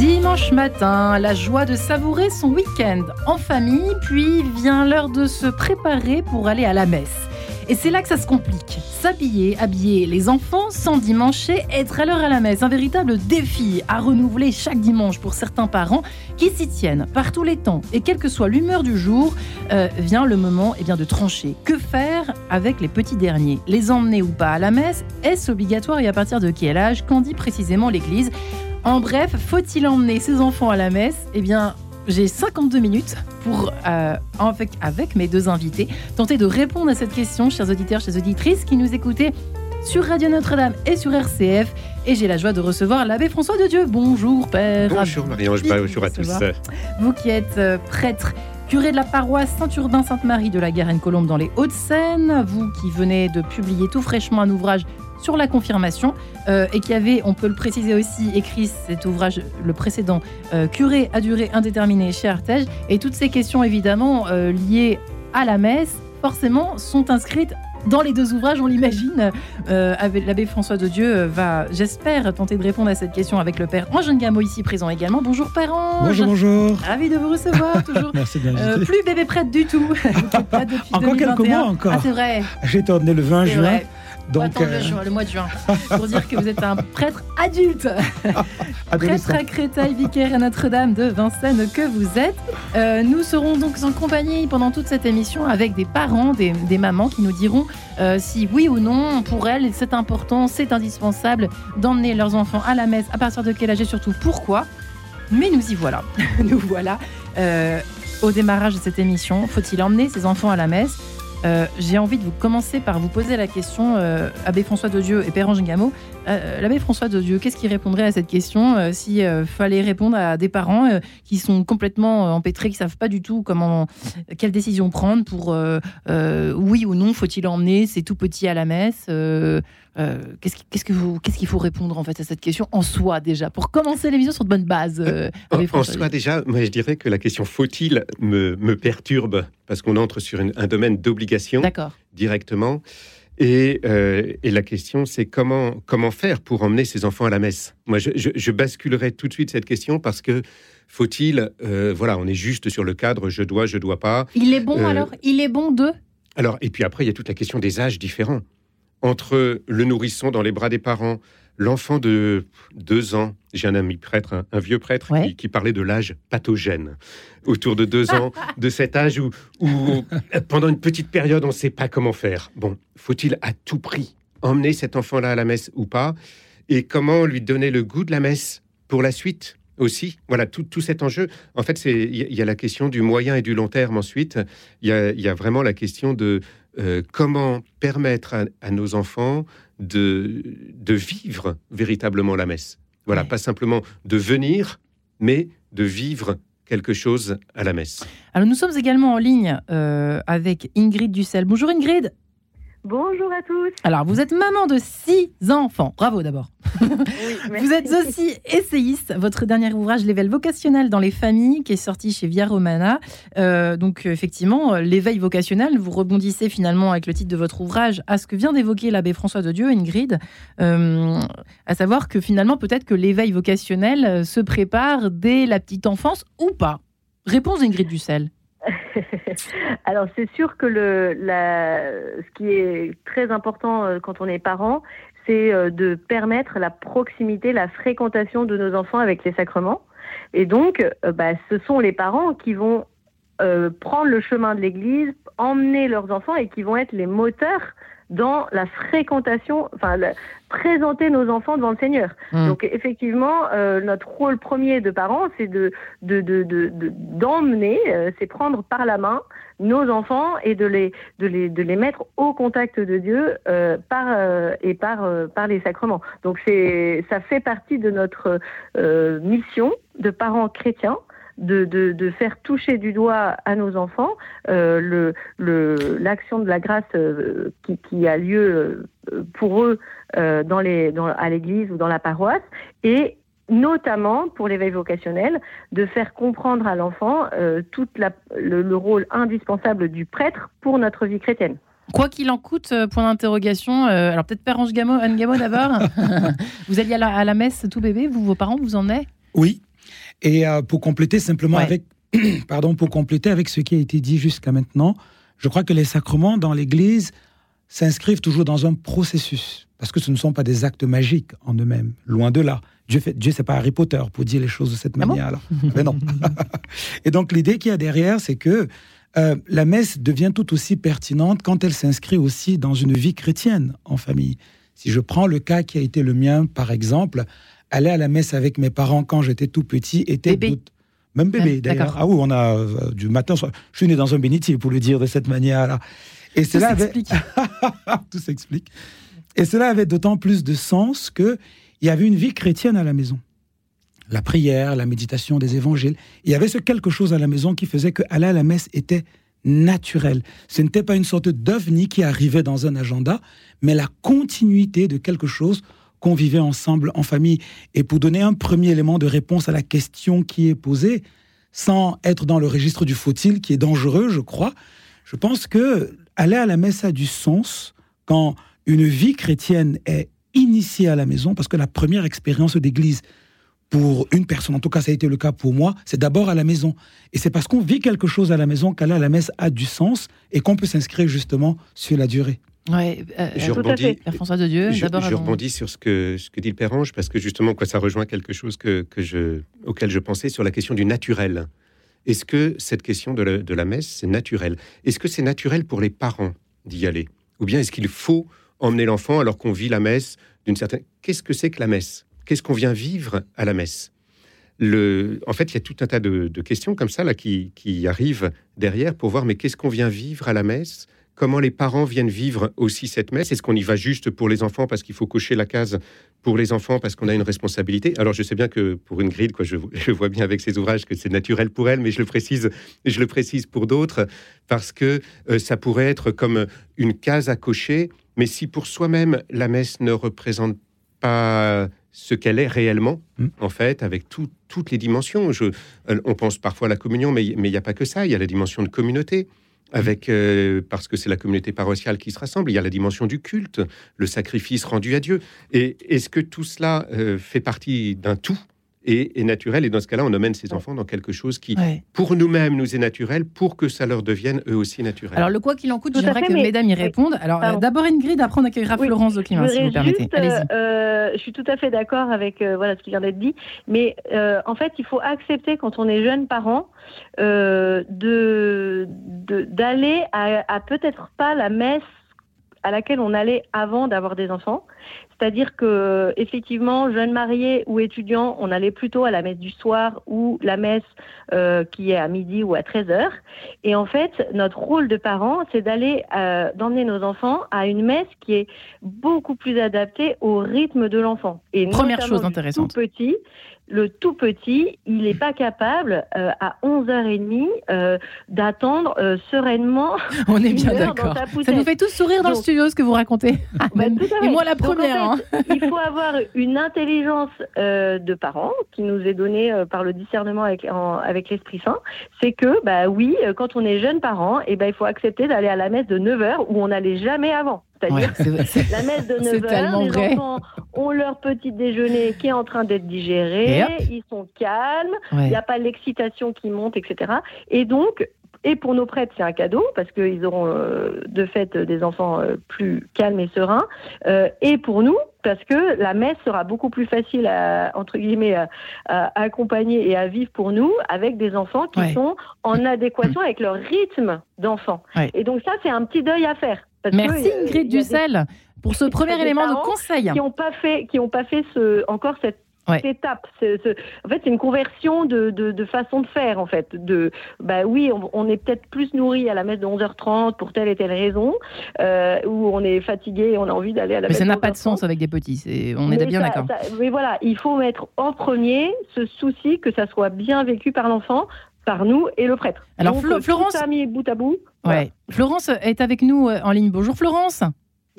Dimanche matin, la joie de savourer son week-end en famille, puis vient l'heure de se préparer pour aller à la messe. Et c'est là que ça se complique. S'habiller, habiller les enfants sans dimancher, être à l'heure à la messe. Un véritable défi à renouveler chaque dimanche pour certains parents qui s'y tiennent par tous les temps. Et quelle que soit l'humeur du jour, euh, vient le moment eh bien, de trancher. Que faire avec les petits derniers? Les emmener ou pas à la messe? Est-ce obligatoire et à partir de quel âge? Qu'en dit précisément l'Église? En bref, faut-il emmener ses enfants à la messe? Eh bien, j'ai 52 minutes pour, euh, avec, avec mes deux invités, tenter de répondre à cette question, chers auditeurs, chers auditrices qui nous écoutez sur Radio Notre-Dame et sur RCF. Et j'ai la joie de recevoir l'abbé François de Dieu. Bonjour, Père. Bonjour, Marie-Ange. Bonjour à tous. Vous qui êtes euh, prêtre curé de la paroisse Saint-Urbain-Sainte-Marie de la Garenne-Colombe dans les Hauts-de-Seine, vous qui venez de publier tout fraîchement un ouvrage sur la confirmation euh, et qui avait, on peut le préciser aussi, écrit cet ouvrage, le précédent, euh, Curé à durée indéterminée chez Artege. Et toutes ces questions, évidemment, euh, liées à la messe, forcément, sont inscrites dans les deux ouvrages, on l'imagine. L'abbé François de Dieu va, j'espère, tenter de répondre à cette question avec le père Ange Gamo ici présent également. Bonjour père Ange. Bonjour, bonjour. Ravi de vous recevoir toujours. Merci de Plus bébé prête du tout. encore quelques mois encore. Ah, c'est vrai. J'ai été ordonné le 20 juin. Vrai. Donc, euh, le, mois de juin, pour dire que vous êtes un prêtre adulte. prêtre à Créteil, vicaire à Notre-Dame de Vincennes que vous êtes. Euh, nous serons donc en compagnie pendant toute cette émission avec des parents, des, mamans qui nous diront euh, si oui ou non, pour elles, c'est important, c'est indispensable d'emmener leurs enfants à la messe, à partir de quel âge et surtout pourquoi? Mais nous y voilà. nous voilà. au démarrage de cette émission, faut-il emmener ses enfants à la messe? Euh, j'ai envie de vous commencer par vous poser la question, euh, Abbé François de Dieu et Père Ange Gamo. Euh, L'abbé François de Dieu, qu'est-ce qui répondrait à cette question s'il fallait répondre à des parents qui sont complètement empêtrés, qui savent pas du tout comment, quelle décision prendre pour oui ou non, faut-il emmener ces tout petits à la messe Qu'est-ce qu'il faut répondre en fait à cette question en soi déjà pour commencer l'émission sur de bonnes bases En, en soi déjà, moi je dirais que la question faut-il me, me perturbe parce qu'on entre sur un domaine d'obligation directement. Euh, et, la question, c'est comment, comment faire pour emmener ses enfants à la messe? Moi, je, basculerai tout de suite cette question parce que faut-il, euh, voilà, on est juste sur le cadre, je dois, je dois pas. Il est bon euh, alors? Il est bon de? Alors, et puis après, il y a toute la question des âges différents. Entre le nourrisson dans les bras des parents, L'enfant de deux ans, j'ai un ami prêtre, un, vieux prêtre, qui, parlait de l'âge pathogène. Autour de deux ans, de cet âge où, pendant une petite période, on ne sait pas comment faire. Bon, faut-il à tout prix emmener cet enfant-là à la messe ou pas? Et comment lui donner le goût de la messe pour la suite aussi? Voilà, tout, cet enjeu. En fait, il y, a la question du moyen et du long terme ensuite. Il y a, vraiment la question de euh, comment permettre à, nos enfants de, de vivre véritablement la messe? Voilà, pas simplement de venir, mais de vivre quelque chose à la messe. Alors nous sommes également en ligne euh, avec Ingrid Dussel. Bonjour Ingrid. Bonjour à tous. Alors, vous êtes maman de six enfants. Bravo d'abord. vous êtes aussi essayiste. Votre dernier ouvrage, L'éveil vocationnel dans les familles, qui est sorti chez Via Romana. Euh, donc, effectivement, l'éveil vocationnel, vous rebondissez finalement avec le titre de votre ouvrage à ce que vient d'évoquer l'abbé François de Dieu, Ingrid, euh, à savoir que finalement, peut-être que l'éveil vocationnel se prépare dès la petite enfance ou pas. Réponse d'Ingrid Dussel. Alors c'est sûr que le, ce qui est très important euh, quand on est parent, c'est euh, de permettre la proximité, la fréquentation de nos enfants avec les sacrements. Et donc, euh, bah, ce sont les parents qui vont prendre le chemin de l'Église, emmener leurs enfants et qui vont être les moteurs dans la fréquentation, enfin, présenter nos enfants devant le Seigneur. Mmh. Donc, effectivement, euh, notre rôle premier de parents, c'est de, d'emmener, de, euh, c'est prendre par la main nos enfants et de les, de les, de les mettre au contact de Dieu euh, par, et par, par les sacrements. Donc, c'est, ça fait partie de notre mission de parents chrétiens de, de, faire toucher du doigt à nos enfants euh, l'action le, de la grâce euh, qui, qui, a lieu euh, pour eux euh, dans les, dans, à l'église ou dans la paroisse et notamment pour l'éveil vocationnel, de faire comprendre à l'enfant tout le, le, rôle indispensable du prêtre pour notre vie chrétienne. Quoi qu'il en coûte, point d'interrogation. alors peut-être Père Ange Gamo, Anne Gamo d'abord. vous alliez à la, à la, messe tout bébé, vous, vos parents, vous en êtes? Oui, et euh, pour compléter simplement avec, pardon, pour compléter avec ce qui a été dit jusqu'à maintenant, je crois que les sacrements dans l'Église s'inscrivent toujours dans un processus, parce que ce ne sont pas des actes magiques en eux-mêmes, loin de là. Dieu, fait, Dieu c'est pas Harry Potter pour dire les choses de cette ah manière-là. Mais non. Et donc l'idée qu'il y a derrière, c'est que euh, la messe devient tout aussi pertinente quand elle s'inscrit aussi dans une vie chrétienne en famille. Si je prends le cas qui a été le mien, par exemple, aller à la messe avec mes parents quand j'étais tout petit était même bébé d'ailleurs. Ah oui, on a euh, du matin. Je suis né dans un bénitier pour le dire de cette manière-là. Et cela avait tout s'explique. Et cela avait d'autant plus de sens que il y avait une vie chrétienne à la maison. La prière, la méditation des évangiles. Il y avait ce quelque chose à la maison qui faisait que aller à la messe était naturel. Ce n'était pas une sorte d'ovni qui arrivait dans un agenda, mais la continuité de quelque chose qu'on vivait ensemble en famille. Et pour donner un premier élément de réponse à la question qui est posée, sans être dans le registre du faut-il, qui est dangereux, je crois, je pense que aller à la messe a du sens quand une vie chrétienne est initiée à la maison, parce que la première expérience d'église pour une personne, en tout cas ça a été le cas pour moi, c'est d'abord à la maison. Et c'est parce qu'on vit quelque chose à la maison qu'aller à la messe a du sens et qu'on peut s'inscrire justement sur la durée. Ouais, euh, je, rebondis, François de Dieu, je, je rebondis sur ce que, ce que dit le Père Ange, parce que justement, quoi, ça rejoint quelque chose que, que je, auquel je pensais sur la question du naturel. Est-ce que cette question de la, de la messe, c'est naturel? Est-ce que c'est naturel pour les parents d'y aller? Ou bien est-ce qu'il faut emmener l'enfant alors qu'on vit la messe d'une certaine... Qu'est-ce que c'est que la messe? Qu'est-ce qu'on vient vivre à la messe? Le... En fait, il y a tout un tas de, de questions comme ça là, qui, qui arrivent derrière pour voir, mais qu'est-ce qu'on vient vivre à la messe? Comment les parents viennent vivre aussi cette messe. Est-ce qu'on y va juste pour les enfants parce qu'il faut cocher la case pour les enfants parce qu'on a une responsabilité? Alors je sais bien que pour une grille, quoi, je, vois bien avec ces ouvrages que c'est naturel pour elle, mais je le précise, je le précise pour d'autres parce que euh, ça pourrait être comme une case à cocher. Mais si pour soi-même la messe ne représente pas ce qu'elle est réellement, mmh. en fait, avec toutes les dimensions. Je, euh, on pense parfois à la communion, mais il n'y a pas que ça. Il y a la dimension de communauté avec euh, parce que c'est la communauté paroissiale qui se rassemble. Il y a la dimension du culte, le sacrifice rendu à Dieu. Et est-ce que tout cela euh, fait partie d'un tout? Et est naturel. Et dans ce cas-là, on emmène ces enfants dans quelque chose qui, pour nous-mêmes, nous est naturel, pour que ça leur devienne eux aussi naturel. Alors, le quoi qu'il en coûte, j'aimerais que mesdames y répondent. Alors, euh, d'abord Ingrid, après on accueillera Florence de Climat, si vous permettez. je suis tout à fait d'accord avec voilà, ce qui vient d'être dit. Mais en fait, il faut accepter, quand on est jeune parent, euh, de d'aller à, peut-être pas la messe à laquelle on allait avant d'avoir des enfants. C'est-à-dire que effectivement, jeunes mariés ou étudiants, on allait plutôt à la messe du soir ou la messe euh, qui est à midi ou à 13 heures. Et en fait, notre rôle de parents, c'est d'aller euh, d'emmener nos enfants à une messe qui est beaucoup plus adaptée au rythme de l'enfant. Et première chose intéressante. Tout petit, le tout petit, il n'est pas capable euh, à 11h30 euh, d'attendre euh, sereinement. On est bien d'accord. Ça nous fait tous sourire dans le studio ce que vous racontez. Bah, Et moi la première. Hein. il faut avoir une intelligence de parents qui nous est donnée par le discernement avec, avec l'Esprit Saint. C'est que, bah oui, quand on est jeune parent, et eh ben, il faut accepter d'aller à la messe de 9h où on n'allait jamais avant. C'est-à-dire la messe de 9 h les enfants ont leur petit déjeuner qui est en train d'être digéré, ils sont calmes, il n'y a pas l'excitation qui monte, etc. Et donc, et pour nos prêtres, c'est un cadeau parce qu'ils auront euh, de fait des enfants euh, plus calmes et sereins. Euh, et pour nous, parce que la messe sera beaucoup plus facile à entre guillemets à, accompagner et à vivre pour nous avec des enfants qui sont en adéquation avec leur rythme d'enfant. Et donc ça, c'est un petit deuil à faire. Merci Ingrid Dussel pour ce premier élément de conseil. Qui n'ont pas fait, qui ont pas fait ce, encore cette étape. en fait, c'est une conversion de, façon de faire, en fait. De, bah oui, on, est peut-être plus nourri à la messe de 11h30 pour telle et telle raison, euh, ou on est fatigué et on a envie d'aller à la messe. Mais ça n'a pas de sens avec des petits. on est bien d'accord. Mais voilà, il faut mettre en premier ce souci que ça soit bien vécu par l'enfant, par nous et le prêtre. Alors, Florence. a mis bout à bout. Ouais. Florence est avec nous euh, en ligne. Bonjour, Florence.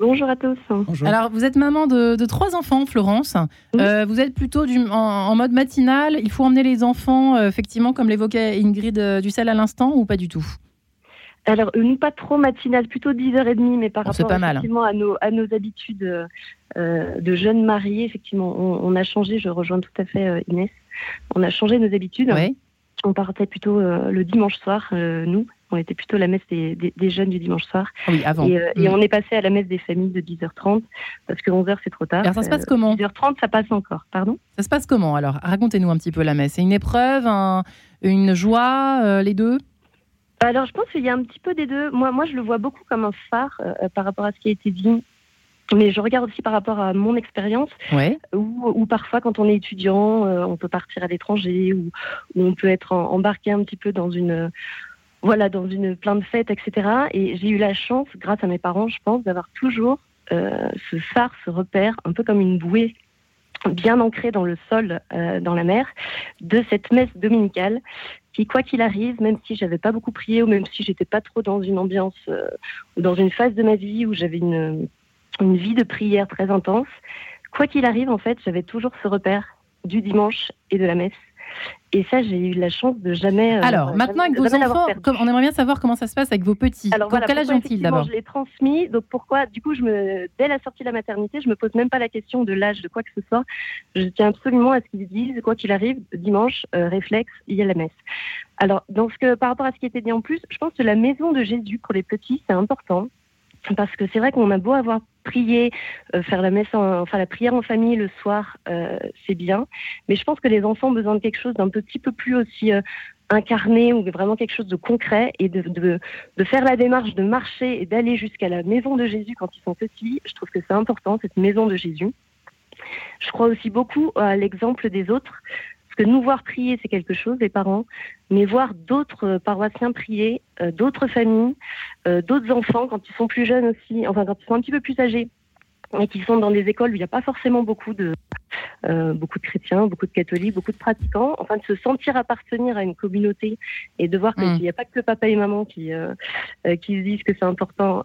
Bonjour à tous. Alors, vous êtes maman de, trois enfants, Florence. Euh, vous êtes plutôt du, en, mode matinal. Il faut emmener les enfants, euh, effectivement, comme l'évoquait Ingrid euh, Dussel à l'instant, ou pas du tout? Alors, nous, pas trop matinal, plutôt 10h30, mais par rapport pas mal. effectivement, à, nos, à nos habitudes de jeunes mariés, effectivement, on, a changé, je rejoins tout à fait Inès, on a changé nos habitudes. On partait plutôt le dimanche soir, nous, on était plutôt la messe des, jeunes du dimanche soir. Ah oui, avant. Et, euh, mm. on est passé à la messe des familles de 10h30 parce que 11h c'est trop tard. Alors ça se passe comment 10h30 ça passe encore, pardon? Ça se passe comment alors? Racontez-nous un petit peu la messe. C'est une épreuve, une joie, euh, les deux? Alors, je pense qu'il y a un petit peu des deux. Moi, moi, je le vois beaucoup comme un phare euh, par rapport à ce qui a été dit mais je regarde aussi par rapport à mon expérience, ouais. où, parfois quand on est étudiant, on peut partir à l'étranger, ou, on peut être embarqué un petit peu dans une voilà, dans une plein de fêtes, etc. Et j'ai eu la chance, grâce à mes parents, je pense, d'avoir toujours euh, ce phare, ce repère, un peu comme une bouée bien ancrée dans le sol, euh, dans la mer, de cette messe dominicale qui, quoi qu'il arrive, même si j'avais pas beaucoup prié ou même si j'étais pas trop dans une ambiance euh, ou dans une phase de ma vie où j'avais une, une vie de prière très intense, quoi qu'il arrive, en fait, j'avais toujours ce repère du dimanche et de la messe. Et ça, j'ai eu la chance de jamais. Euh, Alors, maintenant, avec vos enfants, on aimerait bien savoir comment ça se passe avec vos petits. Alors, voilà, quel âge ont-ils d'abord Je l'ai transmis. Donc, pourquoi Du coup, je me, dès la sortie de la maternité, je me pose même pas la question de l'âge de quoi que ce soit. Je tiens absolument à ce qu'ils disent, quoi qu'il arrive, dimanche, euh, réflexe, il y a la messe. Alors, que, par rapport à ce qui était dit en plus, je pense que la maison de Jésus pour les petits, c'est important. Parce que c'est vrai qu'on a beau avoir prié, euh, faire la messe, enfin la prière en famille le soir, euh, c'est bien. Mais je pense que les enfants ont besoin de quelque chose d'un petit peu plus aussi euh, incarné ou vraiment quelque chose de concret et de, de, de faire la démarche de marcher et d'aller jusqu'à la maison de Jésus quand ils sont petits. Je trouve que c'est important, cette maison de Jésus. Je crois aussi beaucoup à l'exemple des autres. Parce que nous voir prier, c'est quelque chose, les parents, mais voir d'autres paroissiens prier, euh, d'autres familles, euh, d'autres enfants, quand ils sont plus jeunes aussi, enfin quand ils sont un petit peu plus âgés, et qui sont dans des écoles où il n'y a pas forcément beaucoup de, euh, beaucoup de chrétiens, beaucoup de catholiques, beaucoup de pratiquants, enfin de se sentir appartenir à une communauté et de voir qu'il n'y a pas que papa et maman qui, euh, euh, qui se disent que c'est important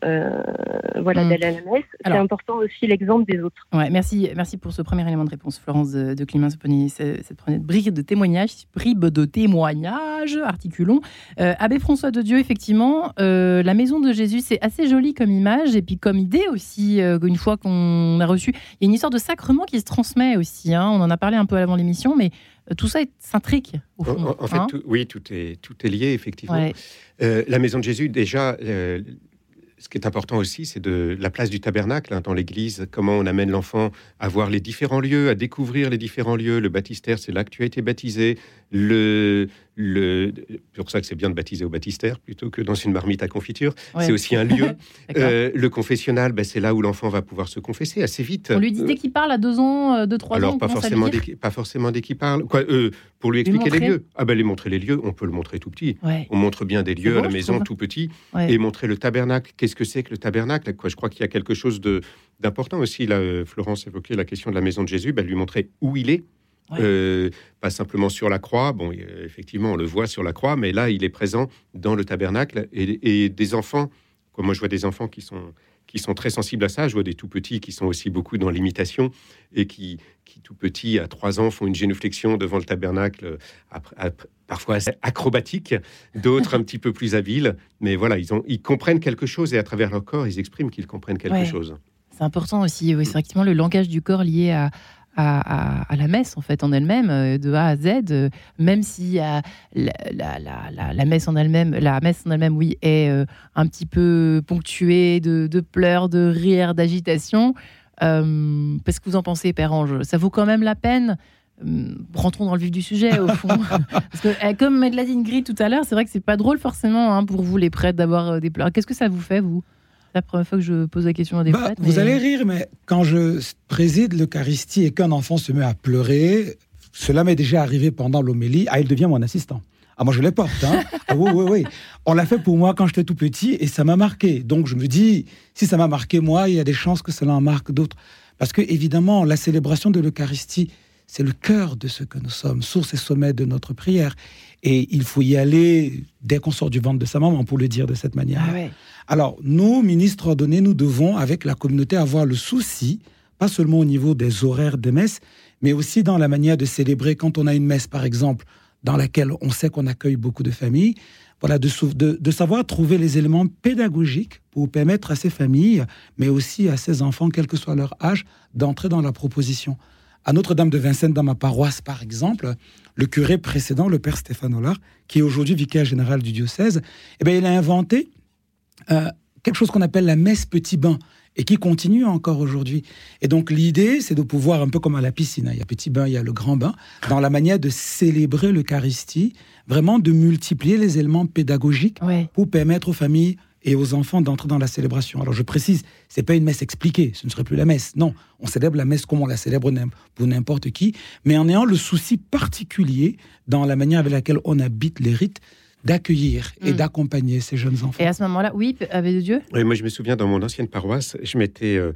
voilà, mm. d'aller à la messe, c'est important aussi l'exemple des autres. Ouais, merci, merci pour ce premier élément de réponse, Florence de, de Clément cette première bribe de témoignage, bribe de témoignage, articulons. Abbé François de Dieu, effectivement, la maison de Jésus, c'est assez joli comme image et puis comme idée aussi, une fois qu'on a reçu, il y a une histoire de sacrement qui se transmet aussi. Hein. On en a parlé un peu avant l'émission, mais euh, tout ça au fond. En, fait, hein. oui, tout est, tout est lié, effectivement. Euh, la maison de Jésus, déjà, euh, ce qui est important aussi, c'est de la place du tabernacle hein, dans l'Église, comment on amène l'enfant à voir les différents lieux, à découvrir les différents lieux. Le baptistère, c'est là que tu as été baptisé. Le, le, c'est pour ça que c'est bien de baptiser au baptistère plutôt que dans une marmite à confiture. C'est aussi un lieu. Euh, le confessionnal, ben, c'est là où l'enfant va pouvoir se confesser assez vite. On lui dit dès qu'il parle à deux ans, euh, deux, trois Alors, ans. Alors, pas forcément, dès pas forcément dès qu'il parle. Quoi, euh, pour lui expliquer les lieux. Ah ben, les montrer les lieux, on peut le montrer tout petit. On montre bien des lieux à la maison tout petit. Et montrer le tabernacle. Qu'est-ce que c'est que le tabernacle? Quoi, Je crois qu'il y a quelque chose de d'important aussi. Là, Florence évoquait la question de la maison de Jésus. Ben, lui montrer où il est. Euh, pas simplement sur la croix. Bon, effectivement, on le voit sur la croix, mais là, il est présent dans le tabernacle et, des enfants. moi, je vois des enfants qui sont qui sont très sensibles à ça. Je vois des tout petits qui sont aussi beaucoup dans l'imitation et qui, qui tout petits, à trois ans, font une génuflexion devant le tabernacle, parfois assez acrobatique, d'autres un petit peu plus habiles. Mais voilà, ils, ont, ils comprennent quelque chose et à travers leur corps, ils expriment qu'ils comprennent quelque chose. C'est important aussi, oui, effectivement le langage du corps lié à, à, la messe en fait en elle-même euh, de A à Z, euh, même si euh, la, messe en elle-même, la messe en elle-même, oui, est un petit peu ponctuée de, pleurs, de rires, d'agitation. Euh, Qu'est-ce que vous en pensez, Père Ange Ça vaut quand même la peine rentrons dans le vif du sujet au fond. Parce que, comme Madeleine Gris tout à l'heure, c'est vrai que c'est pas drôle forcément hein, pour vous les prêtres d'avoir des pleurs. Qu'est-ce que ça vous fait, vous? La première fois que je pose la question à des bah, Vous allez rire, mais quand je préside l'Eucharistie et qu'un enfant se met à pleurer, cela m'est déjà arrivé pendant l'homélie. Ah, il devient mon assistant. Ah, moi, je les porte. Hein. Ah, oui, oui, oui. On l'a fait pour moi quand j'étais tout petit et ça m'a marqué. Donc, je me dis, si ça m'a marqué moi, il y a des chances que cela en marque d'autres. Parce que, évidemment, la célébration de l'Eucharistie, c'est le cœur de ce que nous sommes, source et sommet de notre prière. Et il faut y aller dès qu'on sort du ventre de sa maman, pour le dire de cette manière. Ah Alors, nous, ministres ordonnés, nous devons, avec la communauté, avoir le souci, pas seulement au niveau des horaires des messes, mais aussi dans la manière de célébrer quand on a une messe, par exemple, dans laquelle on sait qu'on accueille beaucoup de familles. Voilà, de, de, savoir trouver les éléments pédagogiques pour permettre à ces familles, mais aussi à ces enfants, quel que soit leur âge, d'entrer dans la proposition. À Notre-Dame de Vincennes, dans ma paroisse, par exemple, le curé précédent, le père Stéphane Ollard, qui est aujourd'hui vicaire général du diocèse, eh bien, il a inventé euh, quelque chose qu'on appelle la messe petit bain et qui continue encore aujourd'hui. Et donc l'idée, c'est de pouvoir, un peu comme à la piscine, hein, il y a petit bain, il y a le grand bain, dans la manière de célébrer l'Eucharistie, vraiment de multiplier les éléments pédagogiques pour permettre aux familles et aux enfants d'entrer dans la célébration. Alors je précise, c'est pas une messe expliquée, ce ne serait plus la messe. Non, on célèbre la messe comme on la célèbre pour n'importe qui, mais en ayant le souci particulier dans la manière avec laquelle on habite les rites d'accueillir et mm. d'accompagner ces jeunes enfants. Et à ce moment-là, oui, avec de Dieu oui, Moi, je me souviens, dans mon ancienne paroisse, je m'étais euh,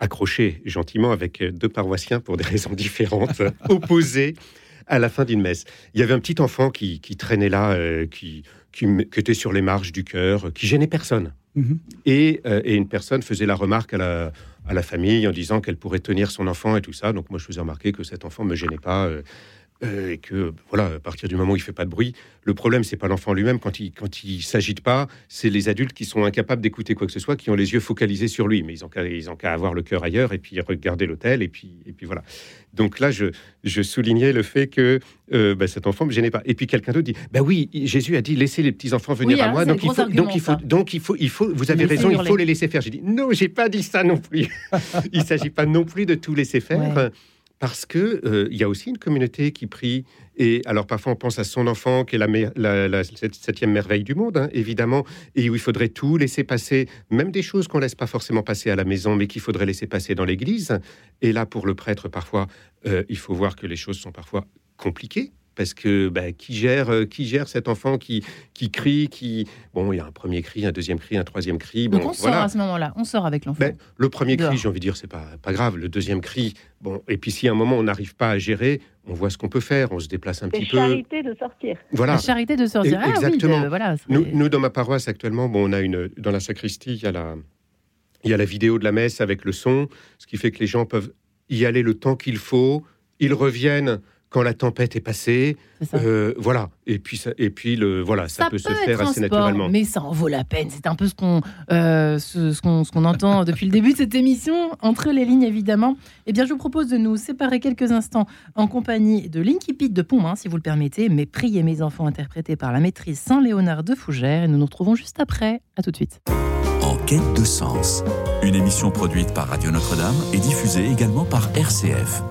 accroché gentiment avec euh, deux paroissiens pour des raisons différentes, opposées, à la fin d'une messe. Il y avait un petit enfant qui, traînait là, euh, qui, qui, était sur les marges du cœur, qui gênait personne. Mm-hmm. Et, et, une personne faisait la remarque à la, à la famille en disant qu'elle pourrait tenir son enfant et tout ça. Donc moi, je faisais remarquer que cet enfant me gênait pas. Euh, et que voilà, à partir du moment où il fait pas de bruit, le problème c'est pas l'enfant lui-même quand il quand il s'agite pas, c'est les adultes qui sont incapables d'écouter quoi que ce soit, qui ont les yeux focalisés sur lui, mais ils ont qu'à ils ont qu'à avoir le cœur ailleurs et puis regarder l'hôtel et puis et puis voilà. Donc là, je, je soulignais le fait que euh, bah, cet enfant me gênait pas. Et puis quelqu'un d'autre dit, bah oui, Jésus a dit laissez les petits enfants venir à moi, donc il, faut, donc il faut donc il faut il faut vous avez raison, il faut les laisser faire. J'ai dit non, j'ai pas dit ça non plus. il s'agit pas non plus de tout laisser faire parce que euh, il y a aussi une communauté qui prie. Et alors parfois on pense à son enfant qui est la, septième merveille du monde, hein, évidemment, et où il faudrait tout laisser passer, même des choses qu'on laisse pas forcément passer à la maison, mais qu'il faudrait laisser passer dans l'église. Et là, pour le prêtre, parfois, euh, il faut voir que les choses sont parfois compliquées parce que bah, qui gère euh, qui gère cet enfant qui qui crie qui bon il y a un premier cri un deuxième cri un troisième cri donc on sort à ce moment-là on sort avec l'enfant. Ben, le premier cri j'ai envie de dire c'est pas pas grave. Le deuxième cri bon et puis si à un moment on n'arrive pas à gérer on voit ce qu'on peut faire on se déplace un petit peu. charité de sortir. Voilà. La charité de sortir. Ah exactement. voilà, nous, nous, dans ma paroisse actuellement bon on a une dans la sacristie il y a la il y a la vidéo de la messe avec le son ce qui fait que les gens peuvent y aller le temps qu'il faut. Ils reviennent quand la tempête est passée. Euh, voilà. Et puis, ça, et puis le, voilà, ça, peut, se faire assez naturellement. Mais ça en vaut la peine. C'est un peu ce qu'on euh, ce, qu'on entend depuis le début de cette émission, entre les lignes évidemment. Eh bien, je vous propose de nous séparer quelques instants en compagnie de l'Inkipit de Pontmain, si vous le permettez, mais Priez mes enfants, interprété par la maîtrise Saint-Léonard de Fougères. Et nous nous retrouvons juste après. À tout de suite. En quête de sens, une émission produite par Radio Notre-Dame et diffusée également par RCF.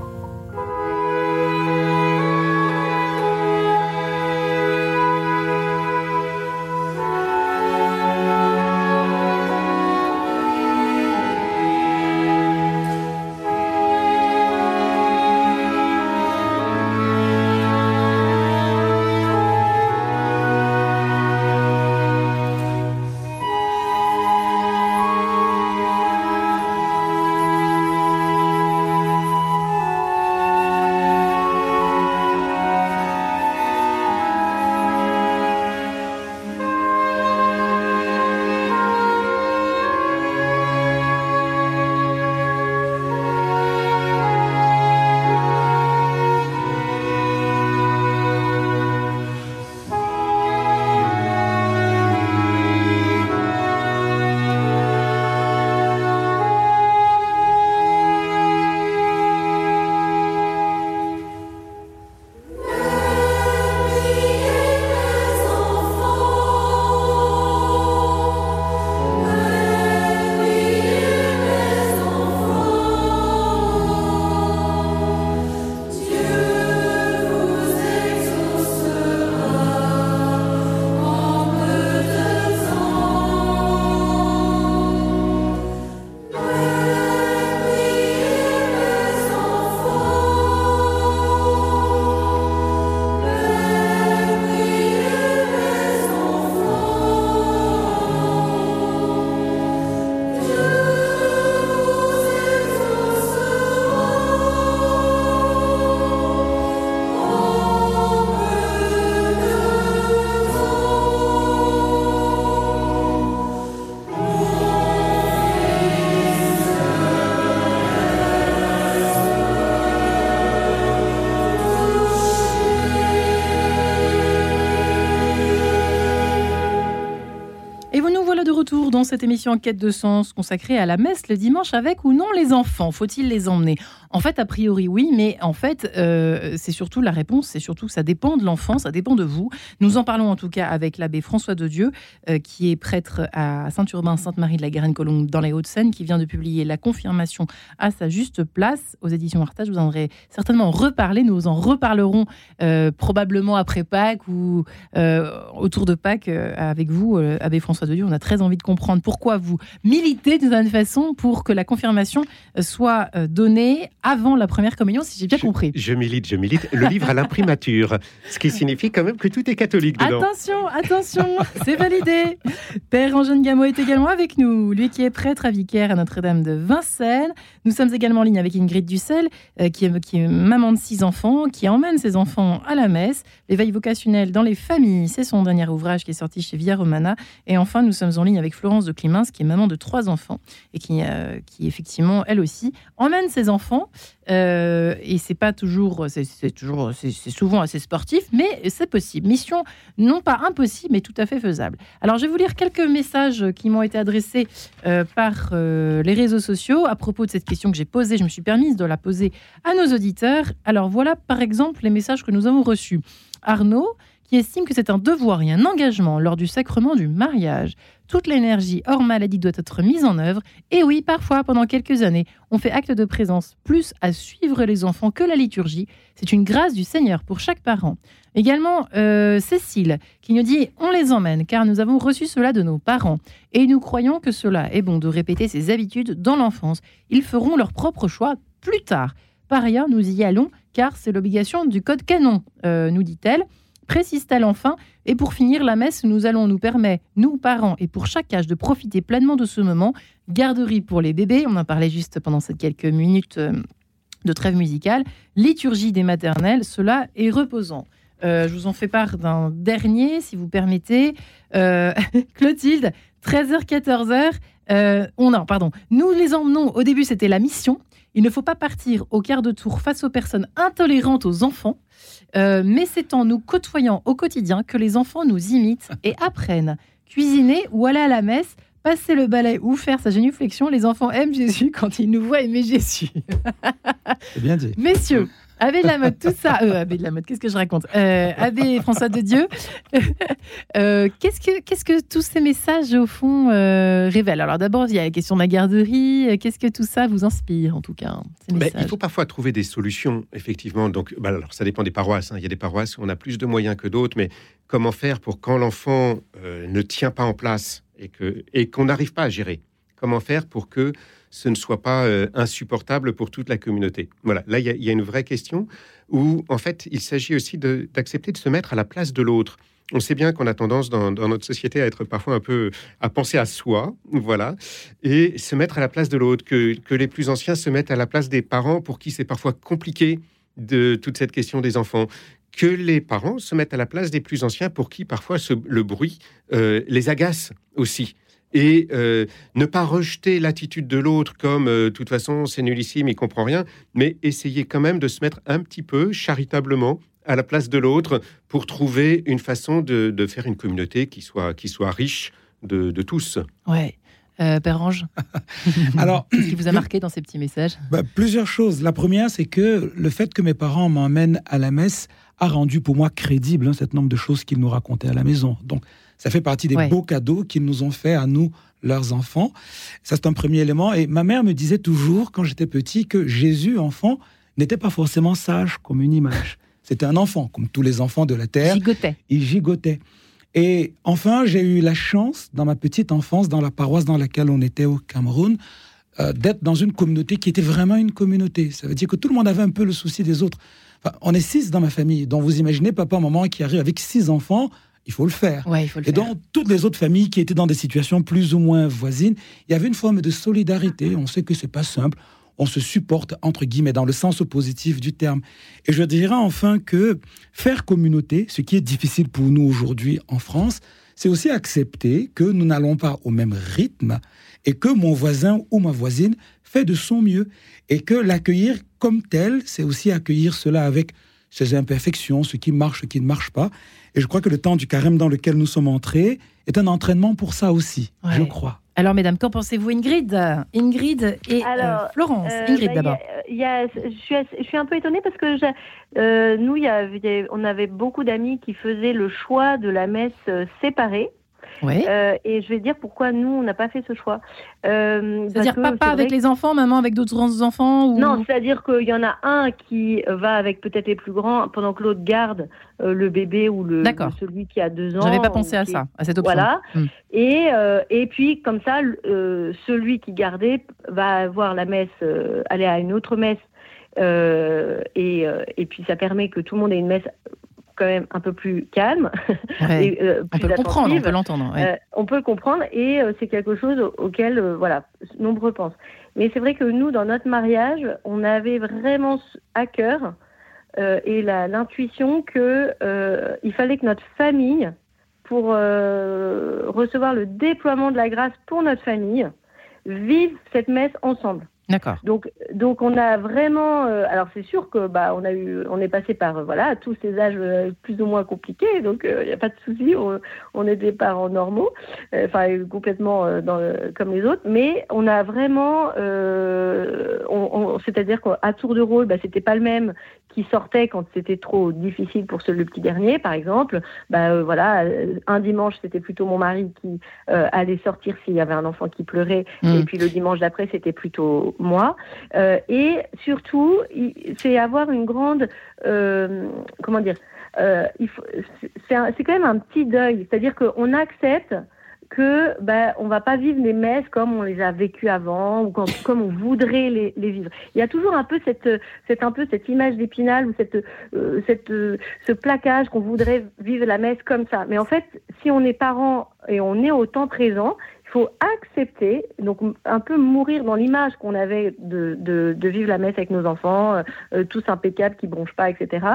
Cette émission en quête de sens consacrée à la messe le dimanche avec ou non les enfants. Faut-il les emmener En fait, a priori oui, mais en fait, euh, c'est surtout la réponse, c'est surtout ça dépend de l'enfant, ça dépend de vous. Nous en parlons en tout cas avec l'abbé François de Dieu, euh, qui est prêtre à Saint-Urbain, Sainte-Marie de la Garenne-Colombe dans les Hauts-de-Seine, qui vient de publier la confirmation à sa juste place aux éditions Artage. Vous en aurez certainement reparlé, nous en reparlerons euh, probablement après Pâques ou autour de Pâques avec vous, abbé François de Dieu. On a très envie de comprendre pourquoi vous militez d'une certaine façon pour que la confirmation soit donnée avant la première communion, si j'ai bien compris. Je milite, je milite. Le livre à l'imprimature, ce qui signifie quand même que tout est catholique dedans. Attention, attention, c'est validé. Père Angèle Gameau est également avec nous, lui qui est prêtre à vicaire à Notre-Dame de Vincennes. Nous sommes également en ligne avec Ingrid Dussel, euh, qui, est, qui est maman de six enfants, qui emmène ses enfants à la messe. L'éveil vocationnel dans les familles, c'est son dernier ouvrage qui est sorti chez Via Romana. Et enfin, nous sommes en ligne avec Florence de Climens, qui est maman de trois enfants et qui, euh, qui effectivement, elle aussi, emmène ses enfants euh, et c'est pas toujours, c'est toujours, c'est souvent assez sportif, mais c'est possible. Mission non pas impossible, mais tout à fait faisable. Alors, je vais vous lire quelques messages qui m'ont été adressés euh, par euh, les réseaux sociaux à propos de cette question que j'ai posée. Je me suis permise de la poser à nos auditeurs. Alors, voilà par exemple les messages que nous avons reçus. Arnaud qui estime que c'est un devoir et un engagement lors du sacrement du mariage. Toute l'énergie hors maladie doit être mise en œuvre. Et oui, parfois, pendant quelques années, on fait acte de présence plus à suivre les enfants que la liturgie. C'est une grâce du Seigneur pour chaque parent. Également, euh, Cécile, qui nous dit On les emmène car nous avons reçu cela de nos parents et nous croyons que cela est bon de répéter ces habitudes dans l'enfance. Ils feront leur propre choix plus tard. Par ailleurs, nous y allons car c'est l'obligation du code canon, euh, nous dit-elle. Précise-t-elle enfin Et pour finir, la messe, nous allons nous permettre, nous parents et pour chaque âge, de profiter pleinement de ce moment. Garderie pour les bébés, on en parlait juste pendant ces quelques minutes euh, de trêve musicale. Liturgie des maternelles, cela est reposant. Euh, je vous en fais part d'un dernier, si vous permettez. Euh, Clotilde, 13h, 14h. on non, pardon. Nous les emmenons. Au début, c'était la mission. Il ne faut pas partir au quart de tour face aux personnes intolérantes aux enfants. Euh, mais c'est en nous côtoyant au quotidien que les enfants nous imitent et apprennent. Cuisiner ou aller à la messe, passer le balai ou faire sa génuflexion, les enfants aiment Jésus quand ils nous voient aimer Jésus. C'est bien dit. Messieurs, Abbé de la mode, tout ça. Euh, Abbé de la mode, qu'est-ce que je raconte? Euh, Abbé François de Dieu, euh, qu'est-ce que qu'est-ce que tous ces messages au fond euh, révèlent? Alors d'abord, il y a la question de la garderie. Qu'est-ce que tout ça vous inspire en tout cas ben, Il faut parfois trouver des solutions, effectivement. Donc, ben, alors ça dépend des paroisses. Hein. Il y a des paroisses où on a plus de moyens que d'autres, mais comment faire pour quand l'enfant ne tient pas en place et que et qu'on n'arrive pas à gérer? Comment faire pour que ce ne soit pas euh, insupportable pour toute la communauté. Voilà, là, il y, a une vraie question où, en fait, il s'agit aussi d'accepter de, se mettre à la place de l'autre. On sait bien qu'on a tendance dans, notre société à être parfois un peu à penser à soi, voilà, et se mettre à la place de l'autre, que, les plus anciens se mettent à la place des parents pour qui c'est parfois compliqué de toute cette question des enfants, que les parents se mettent à la place des plus anciens pour qui parfois le bruit euh, les agace aussi et euh, ne pas rejeter l'attitude de l'autre comme euh, de toute façon c'est nullissime, il comprend rien, mais essayer quand même de se mettre un petit peu charitablement à la place de l'autre pour trouver une façon de, faire une communauté qui soit, qui soit riche de, tous. Ouais. Euh, Père Ange Alors, Qu'est-ce qui vous a marqué dans ces petits messages? Bah, Plusieurs choses. La première, c'est que le fait que mes parents m'emmènent à la messe a rendu pour moi crédible hein, cet nombre de choses qu'ils nous racontaient à la maison. Donc, ça fait partie des beaux cadeaux qu'ils nous ont fait à nous, leurs enfants. Ça, c'est un premier élément. Et ma mère me disait toujours, quand j'étais petit, que Jésus, enfant, n'était pas forcément sage comme une image. C'était un enfant, comme tous les enfants de la terre. Gigotait. Il gigotait. Et enfin, j'ai eu la chance, dans ma petite enfance, dans la paroisse dans laquelle on était au Cameroun, euh, d'être dans une communauté qui était vraiment une communauté. Ça veut dire que tout le monde avait un peu le souci des autres. on est six dans ma famille, dont vous imaginez papa, maman qui arrive avec six enfants il faut le faire. et dans toutes les autres familles qui étaient dans des situations plus ou moins voisines, il y avait une forme de solidarité. On sait que c'est pas simple. On se supporte, entre guillemets, dans le sens positif du terme. Et je dirais enfin que faire communauté, ce qui est difficile pour nous aujourd'hui en France, c'est aussi accepter que nous n'allons pas au même rythme et que mon voisin ou ma voisine fait de son mieux. Et que l'accueillir comme tel, c'est aussi accueillir cela avec ses imperfections, ce qui marche, ce qui ne marche pas. Et je crois que le temps du carême dans lequel nous sommes entrés est un entraînement pour ça aussi, je crois. Alors, mesdames, qu'en pensez-vous, Ingrid? Ingrid et Florence. Ingrid bah, d'abord. je, suis, je suis un peu étonnée parce que nous, y avait, on avait beaucoup d'amis qui faisaient le choix de la messe séparée. Euh, et je vais dire pourquoi nous, on n'a pas fait ce choix. Euh, c'est-à-dire papa avec les enfants, maman avec d'autres grands enfants ou... Non, c'est-à-dire qu'il y en a un qui va avec peut-être les plus grands pendant que l'autre garde euh, le bébé ou le celui qui a deux ans. J'avais pas pensé à ça, à cette option. Voilà. Hmm. Et, et puis, comme ça, celui qui gardait va avoir la messe, aller à une autre messe et, et, puis ça permet que tout le monde ait une messe quand même un peu plus calme. et, euh, on peut le comprendre, on peut l'entendre. Euh, on peut le comprendre et euh, c'est quelque chose auquel, voilà, nombreux pensent. Mais c'est vrai que nous, dans notre mariage, on avait vraiment à cœur et l'intuition que il fallait que notre famille, pour recevoir le déploiement de la grâce pour notre famille, vive cette messe ensemble. D'accord. Donc, donc on a vraiment. Euh, alors c'est sûr que bah on a eu, on est passé par euh, voilà tous ces âges euh, plus ou moins compliqués, donc il n'y a pas de souci. On, on, est des parents normaux, enfin complètement dans comme les autres, mais on a vraiment, c'est-à-dire qu'à tour de rôle, bah, c'était pas le même qui sortait quand c'était trop difficile pour ce, le petit dernier, par exemple. Bah, voilà, un dimanche c'était plutôt mon mari qui allait sortir s'il y avait un enfant qui pleurait, mmh. et puis le dimanche d'après c'était plutôt moi. Euh, et surtout, c'est avoir une grande, euh, comment dire, euh, c'est quand même un petit deuil, c'est-à-dire qu'on accepte que ben on va pas vivre les messes comme on les a vécues avant ou comme, on voudrait les, vivre. Il y a toujours un peu cette, cette un peu cette image d'épinal ou cette, cette ce plaquage qu'on voudrait vivre la messe comme ça. Mais en fait, si on est parent et on est au temps présent, faut accepter, donc un peu mourir dans l'image qu'on avait de, de, vivre la messe avec nos enfants, euh, euh, tous impeccables, qui bronchent pas, etc.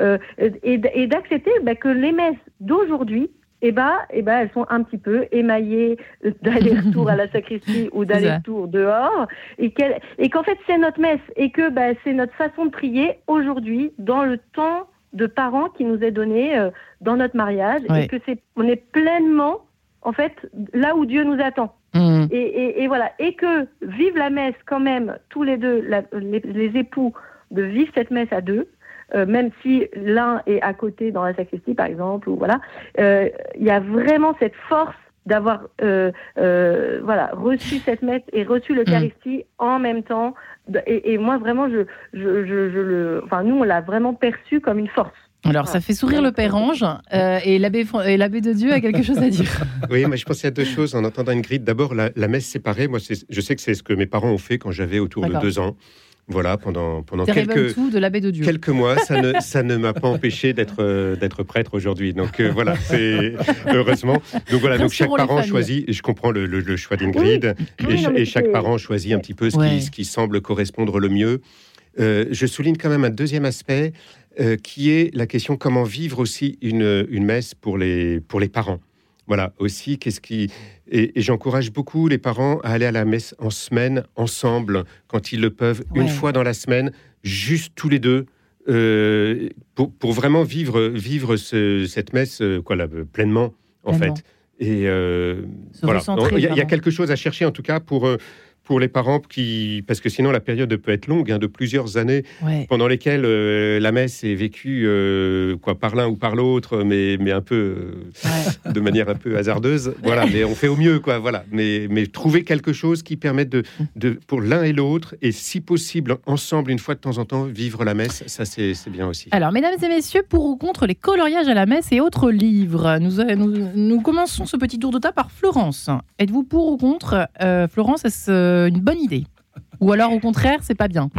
Euh, et, d'accepter bah, que les messes d'aujourd'hui, eh ben, eh ben, elles sont un petit peu émaillées d'aller-retour à la sacristie ou d'aller-retour dehors, et qu'en fait c'est notre messe et que bah, c'est notre façon de prier aujourd'hui dans le temps de parents qui nous est donné dans notre mariage et que c'est on est pleinement en fait, là où Dieu nous attend. Mmh. Et, voilà. Et que vive la messe quand même, tous les deux, les, époux, de vivre cette messe à deux, euh, même si l'un est à côté dans la sacristie, par exemple, ou voilà, euh, il y a vraiment cette force d'avoir euh, voilà reçu cette messe et reçu l'Eucharistie mmh. en même temps. Et, moi, vraiment, je, je, je, le, enfin, nous, on l'a vraiment perçu comme une force. Alors, ça fait sourire le Père Ange euh, et l'abbé de Dieu a quelque chose à dire. Oui, moi je pensais à deux choses en entendant une grille. D'abord, la, messe séparée. Moi, je sais que c'est ce que mes parents ont fait quand j'avais autour de deux ans. Voilà, pendant, pendant quelques, de l'abbé de Dieu. quelques mois, ça ne, ça ne m'a pas empêché d'être, euh, d'être prêtre aujourd'hui. Donc euh, voilà, c'est heureusement. Donc voilà, donc chaque parent choisit, et je comprends le, le, choix d'Ingrid, et, chaque parent choisit un petit peu ce, qui, ce qui semble correspondre le mieux. je souligne quand même un deuxième aspect, euh, qui est la question comment vivre aussi une, une messe pour les, pour les parents. Voilà, aussi, qu'est-ce qui. Et, j'encourage beaucoup les parents à aller à la messe en semaine, ensemble, quand ils le peuvent, une fois dans la semaine, juste tous les deux, euh, pour, pour, vraiment vivre, vivre cette messe euh, quoi, là, pleinement, en fait. Et voilà, il y, a quelque chose à chercher, en tout cas, pour pour les parents qui, parce que sinon la période peut être longue, hein, de plusieurs années, pendant lesquelles euh, la messe est vécue euh, quoi par l'un ou par l'autre, mais mais un peu euh, de manière un peu hasardeuse. Voilà, mais on fait au mieux, quoi. Voilà, mais mais trouver quelque chose qui permette de, de pour l'un et l'autre, et si possible ensemble une fois de temps en temps vivre la messe, ça c'est bien aussi. Alors, mesdames et messieurs, pour ou contre les coloriages à la messe et autres livres, nous nous, nous commençons ce petit tour de table par Florence. Êtes-vous pour ou contre Florence est-ce une bonne idée Ou alors au contraire, c'est pas bien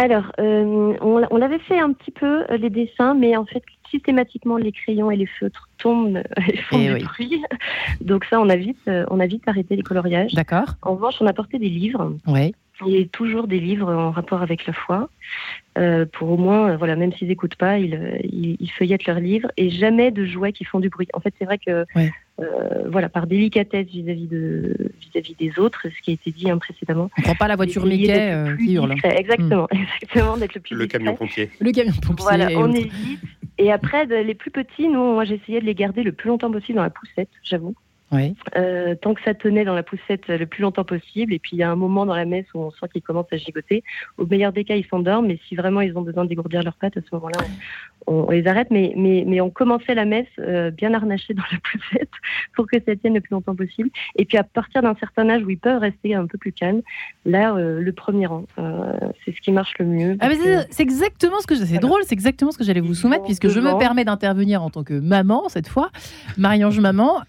alors, euh, on, avait fait un petit peu euh, les dessins, mais en fait, systématiquement, les crayons et les feutres tombent et font eh du Donc ça, on a vite, on a vite arrêté les coloriages. D'accord. En revanche, on a porté des livres. Oui. Et toujours des livres en rapport avec la foi, pour au moins, voilà, même s'ils n'écoutent pas, ils, ils, feuillettent leurs livres et jamais de jouets qui font du bruit. En fait, c'est vrai que euh, voilà, par délicatesse vis-à-vis de vis-à-vis des autres, ce qui a été dit hein, précédemment. On prend pas la voiture Mickey euh, qui hurle. Exactement, exactement, d'être le plus Le camion pompier. Le camion pompier. Voilà, on évite. Et après, les plus petits, nous, moi, j'essayais de les garder le plus longtemps possible dans la poussette, j'avoue. Euh, tant que ça tenait dans la poussette le plus longtemps possible. Et puis il y a un moment dans la messe où on sent qu'ils commencent à gigoter. Au meilleur des cas, ils s'endorment, mais si vraiment ils ont besoin dégourdir leurs pattes, à ce moment-là, on, les arrête. Mais, mais, mais on commençait la messe euh, bien harnachée dans la poussette pour que ça tienne le plus longtemps possible. Et puis à partir d'un certain âge où ils peuvent rester un peu plus calmes, là, euh, le premier rang, c'est ce qui marche le mieux. Ah, c'est exactement ce que c'est drôle, c'est exactement ce que j'allais vous soumettre puisque je me permets d'intervenir en tant que maman cette fois, Marie-Ange maman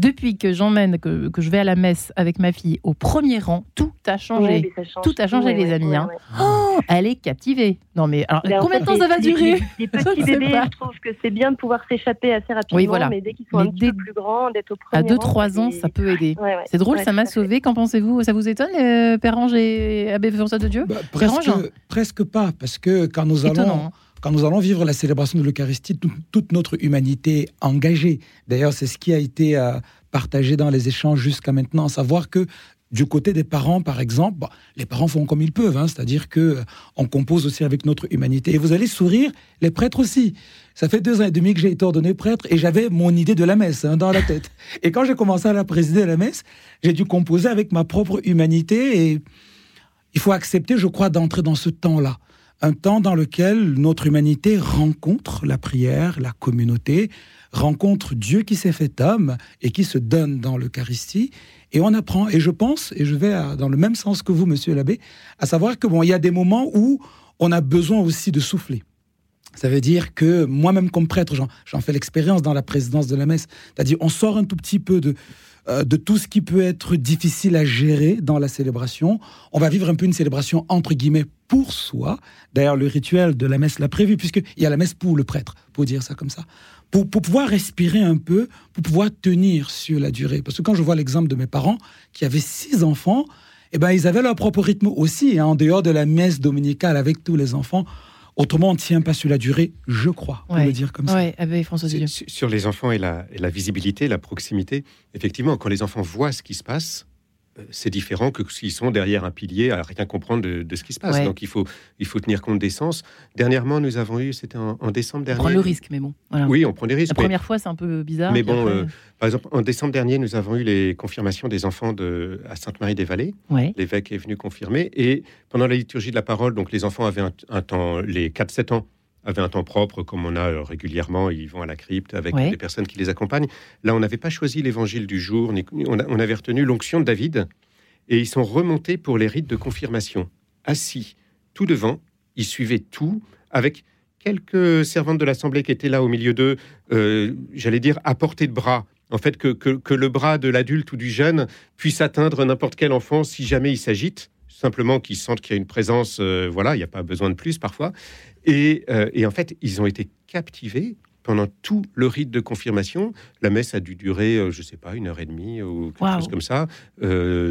depuis que j'emmène, que, que, je vais à la messe avec ma fille au premier rang, tout a changé. tout a changé, les amis. Hein. Oh, elle est captivée. Non, mais alors, ben, combien de temps ça va durer Les petits bébés, je trouve que c'est bien de pouvoir s'échapper assez rapidement. Oui, voilà. Mais dès qu'ils sont un petit peu plus grands, d'être au premier À 2-3 ans, ça peut aider. c'est drôle, ça m'a sauvé. Qu'en pensez-vous? Ça vous étonne, euh, Père Ange et Abbé François de Dieu? Bah, presque, presque pas, parce que quand nous allons. Quand nous allons vivre la célébration de l'Eucharistie, toute notre humanité engagée. D'ailleurs, c'est ce qui a été euh, partagé dans les échanges jusqu'à maintenant, savoir que du côté des parents, par exemple, les parents font comme ils peuvent, hein, c'est-à-dire que euh, on compose aussi avec notre humanité. Et vous allez sourire, les prêtres aussi. Ça fait deux ans et demi que j'ai été ordonné prêtre et j'avais mon idée de la messe hein, dans la tête. Et quand j'ai commencé à la présider la messe, j'ai dû composer avec ma propre humanité et il faut accepter, je crois, d'entrer dans ce temps-là un temps dans lequel notre humanité rencontre la prière, la communauté, rencontre Dieu qui s'est fait homme et qui se donne dans l'Eucharistie. Et on apprend, et je pense, et je vais dans le même sens que vous, monsieur l'abbé, à savoir que bon, il y a des moments où on a besoin aussi de souffler. Ça veut dire que moi-même comme prêtre, j'en fais l'expérience dans la présidence de la messe. C'est-à-dire, on sort un tout petit peu euh, de tout ce qui peut être difficile à gérer dans la célébration. On va vivre un peu une célébration entre guillemets pour soi. D'ailleurs, le rituel de la messe l'a prévu, puisqu'il y a la messe pour le prêtre, pour dire ça comme ça. Pour, pouvoir respirer un peu, pour pouvoir tenir sur la durée. Parce que quand je vois l'exemple de mes parents, qui avaient six enfants, eh ben, ils avaient leur propre rythme aussi, hein, en dehors de la messe dominicale avec tous les enfants. Autrement, on ne tient pas sur la durée, je crois, on le dire comme ça. avec François Sur les enfants et la, et la visibilité, la proximité, effectivement, quand les enfants voient ce qui se passe, c'est différent que s'ils sont derrière un pilier à rien comprendre de, ce qui se passe. Donc il faut, il faut tenir compte des sens. Dernièrement, nous avons eu, c'était en, décembre dernier. On prend le risque, mais bon. Oui, on prend des risques. La première fois, c'est un peu bizarre. Mais bon, euh, par exemple, en décembre dernier, nous avons eu les confirmations des enfants de, à Sainte-Marie-des-Vallées. L'évêque est venu confirmer. Et pendant la liturgie de la parole, donc les enfants avaient un, temps, les 4-7 ans, avaient un temps propre, comme on a euh, régulièrement. Ils vont à la crypte avec des personnes qui les accompagnent. Là, on n'avait pas choisi l'évangile du jour. On, on avait retenu l'onction de David et ils sont remontés pour les rites de confirmation. Assis tout devant, ils suivaient tout avec quelques servantes de l'Assemblée qui étaient là au milieu d'eux, euh, j'allais dire à portée de bras. En fait, que, que, le bras de l'adulte ou du jeune puisse atteindre n'importe quel enfant si jamais il s'agite, simplement qu'ils sentent qu'il y a une présence, euh, voilà, il n'y a pas besoin de plus parfois. Et, euh, et en fait, ils ont été captivés pendant tout le rite de confirmation. La messe a dû durer, euh, je ne sais pas, une heure et demie ou quelque chose comme ça,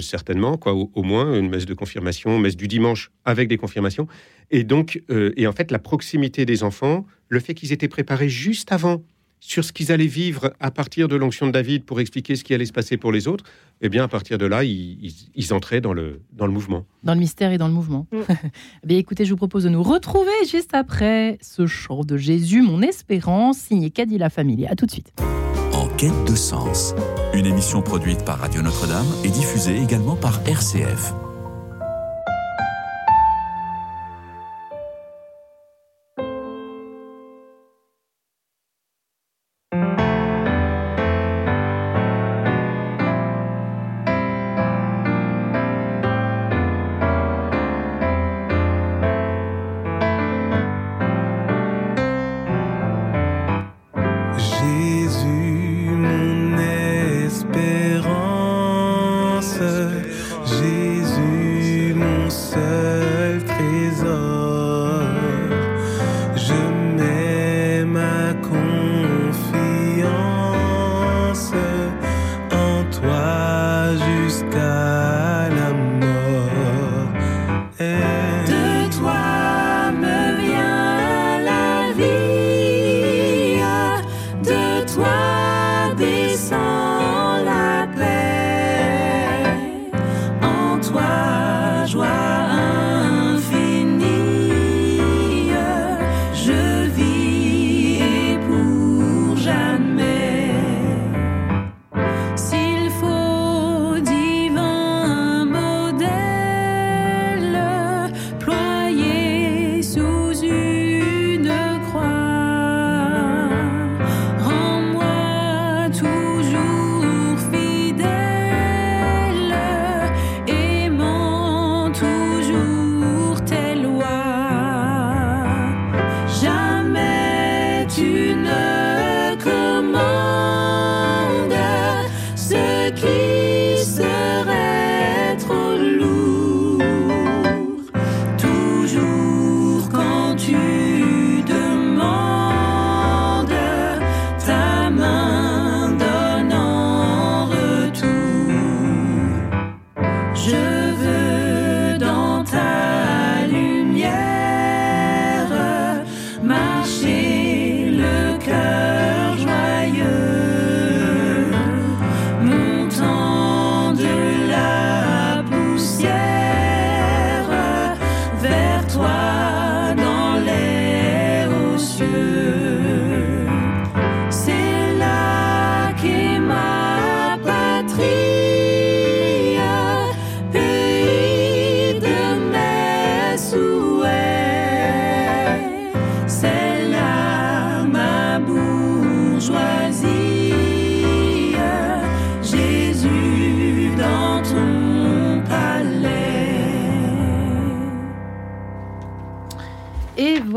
certainement, quoi, au, moins une messe de confirmation, messe du dimanche avec des confirmations. Et donc, et en fait, la proximité des enfants, le fait qu'ils étaient préparés juste avant sur ce qu'ils allaient vivre à partir de l'onction de David pour expliquer ce qui allait se passer pour les autres, eh bien, à partir de là, ils, entraient dans le, dans le mouvement. Dans le mystère et dans le mouvement. Mm. Eh bien, écoutez, je vous propose de nous retrouver juste après ce chant de Jésus, Mon Espérance, signé Cadilla Famille. À tout de suite. En quête de sens, une émission produite par Radio Notre-Dame et diffusée également par RCF.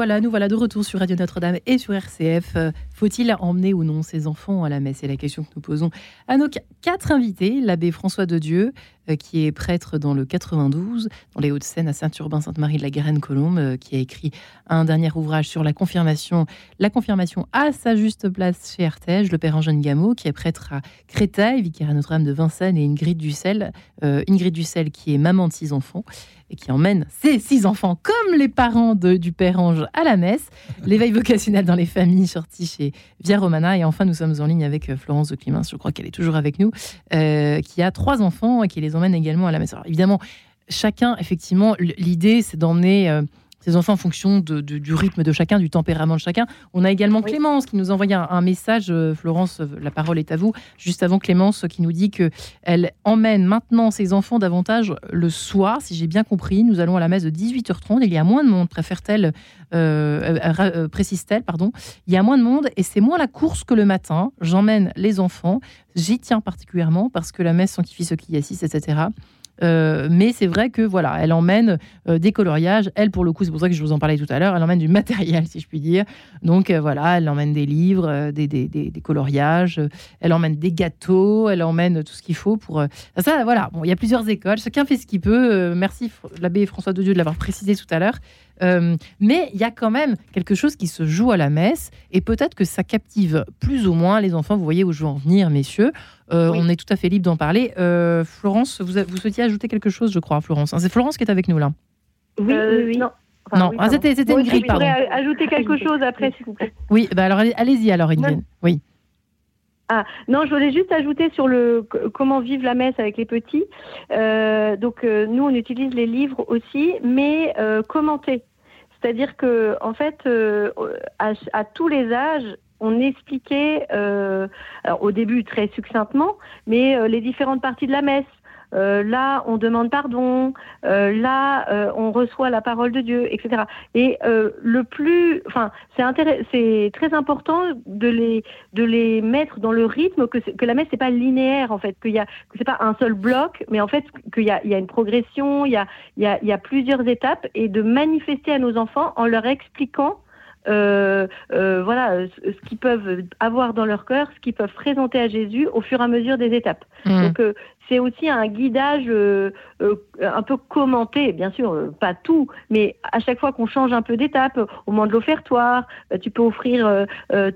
Voilà, nous voilà de retour sur Radio Notre-Dame et sur RCF. Euh, faut-il emmener ou non ses enfants à la messe? C'est la question que nous posons à nos quatre invités. L'abbé François de Dieu, euh, qui est prêtre dans le 92, dans les Hauts-de-Seine, à Saint-Urbain-Sainte-Marie de la Garenne-Colombe, euh, qui a écrit un dernier ouvrage sur la confirmation, la confirmation à sa juste place chez Artege, le père Angène Gameau, qui est prêtre à Créteil, vicaire à Notre-Dame de Vincennes, et Ingrid Dussel, Ingrid Dussel, qui est maman de six enfants et qui emmène ses six enfants, comme les parents de, du Père Ange, à la messe. L'éveil vocationnel dans les familles, sorti chez Via Romana. Et enfin, nous sommes en ligne avec euh, Florence de Clémence, je crois qu'elle est toujours avec nous, euh, qui a trois enfants et qui les emmène également à la messe. Alors, évidemment, chacun, effectivement, l'idée, c'est d'emmener... Euh, ces enfants en fonction du rythme de chacun, du tempérament de chacun. On a également Clémence qui nous envoie un, un, message. Euh, Florence, euh, la parole est à vous. Juste avant Clémence qui nous dit qu'elle emmène maintenant ses enfants davantage le soir, si j'ai bien compris. Nous allons à la messe de 18h30. Il y a moins de monde, préfère-t-elle, euh, précise-t-elle, pardon. Il y a moins de monde et c'est moins la course que le matin. J'emmène les enfants. J'y tiens particulièrement parce que la messe sanctifie ceux qui y assistent, etc. Euh, mais c'est vrai que voilà, elle emmène euh, des coloriages. Elle, pour le coup, c'est pour ça que je vous en parlais tout à l'heure, elle emmène du matériel, si je puis dire. Donc euh, voilà, elle emmène des livres, des, des, des, coloriages, elle emmène des gâteaux, elle emmène tout ce qu'il faut pour. ça, voilà, bon, il y a plusieurs écoles, chacun fait ce qu'il peut. merci l'abbé François de Dieu de l'avoir précisé tout à l'heure. Euh, mais il y a quand même quelque chose qui se joue à la messe et peut-être que ça captive plus ou moins les enfants. Vous voyez où je veux en venir, messieurs. Euh, on est tout à fait libre d'en parler. Euh, Florence, vous, vous souhaitiez ajouter quelque chose, je crois, Florence. C'est Florence qui est avec nous là. Oui, oui, non. non, ah, c'était une grille, pardon. Je ajouter quelque chose après, s'il vous plaît. Oui, bah alors allez-y alors, Edwin. Oui. Ah, non, je voulais juste ajouter sur le comment vivre la messe avec les petits. donc nous, on utilise les livres aussi, mais commentés. C'est-à-dire que, en fait, euh, à, tous les âges, on expliquait, euh, au début très succinctement, mais euh, les différentes parties de la messe. Euh, là on demande pardon, euh, là euh, on reçoit la parole de Dieu, etc. Et le plus, enfin, c'est c'est très important de les de les mettre dans le rythme que, que la messe c'est pas linéaire en fait, qu'il y a que c'est pas un seul bloc, mais en fait qu'il y a, il y a une progression, il y a, il y a, il y a plusieurs étapes et de manifester à nos enfants en leur expliquant euh, euh, voilà, ce qu'ils peuvent avoir dans leur cœur, ce qu'ils peuvent présenter à Jésus au fur et à mesure des étapes. Mmh. Donc euh, c'est aussi un guidage euh, euh, un peu commenté, bien sûr, euh, pas tout, mais à chaque fois qu'on change un peu d'étape, au moment de l'offertoire, bah, tu peux offrir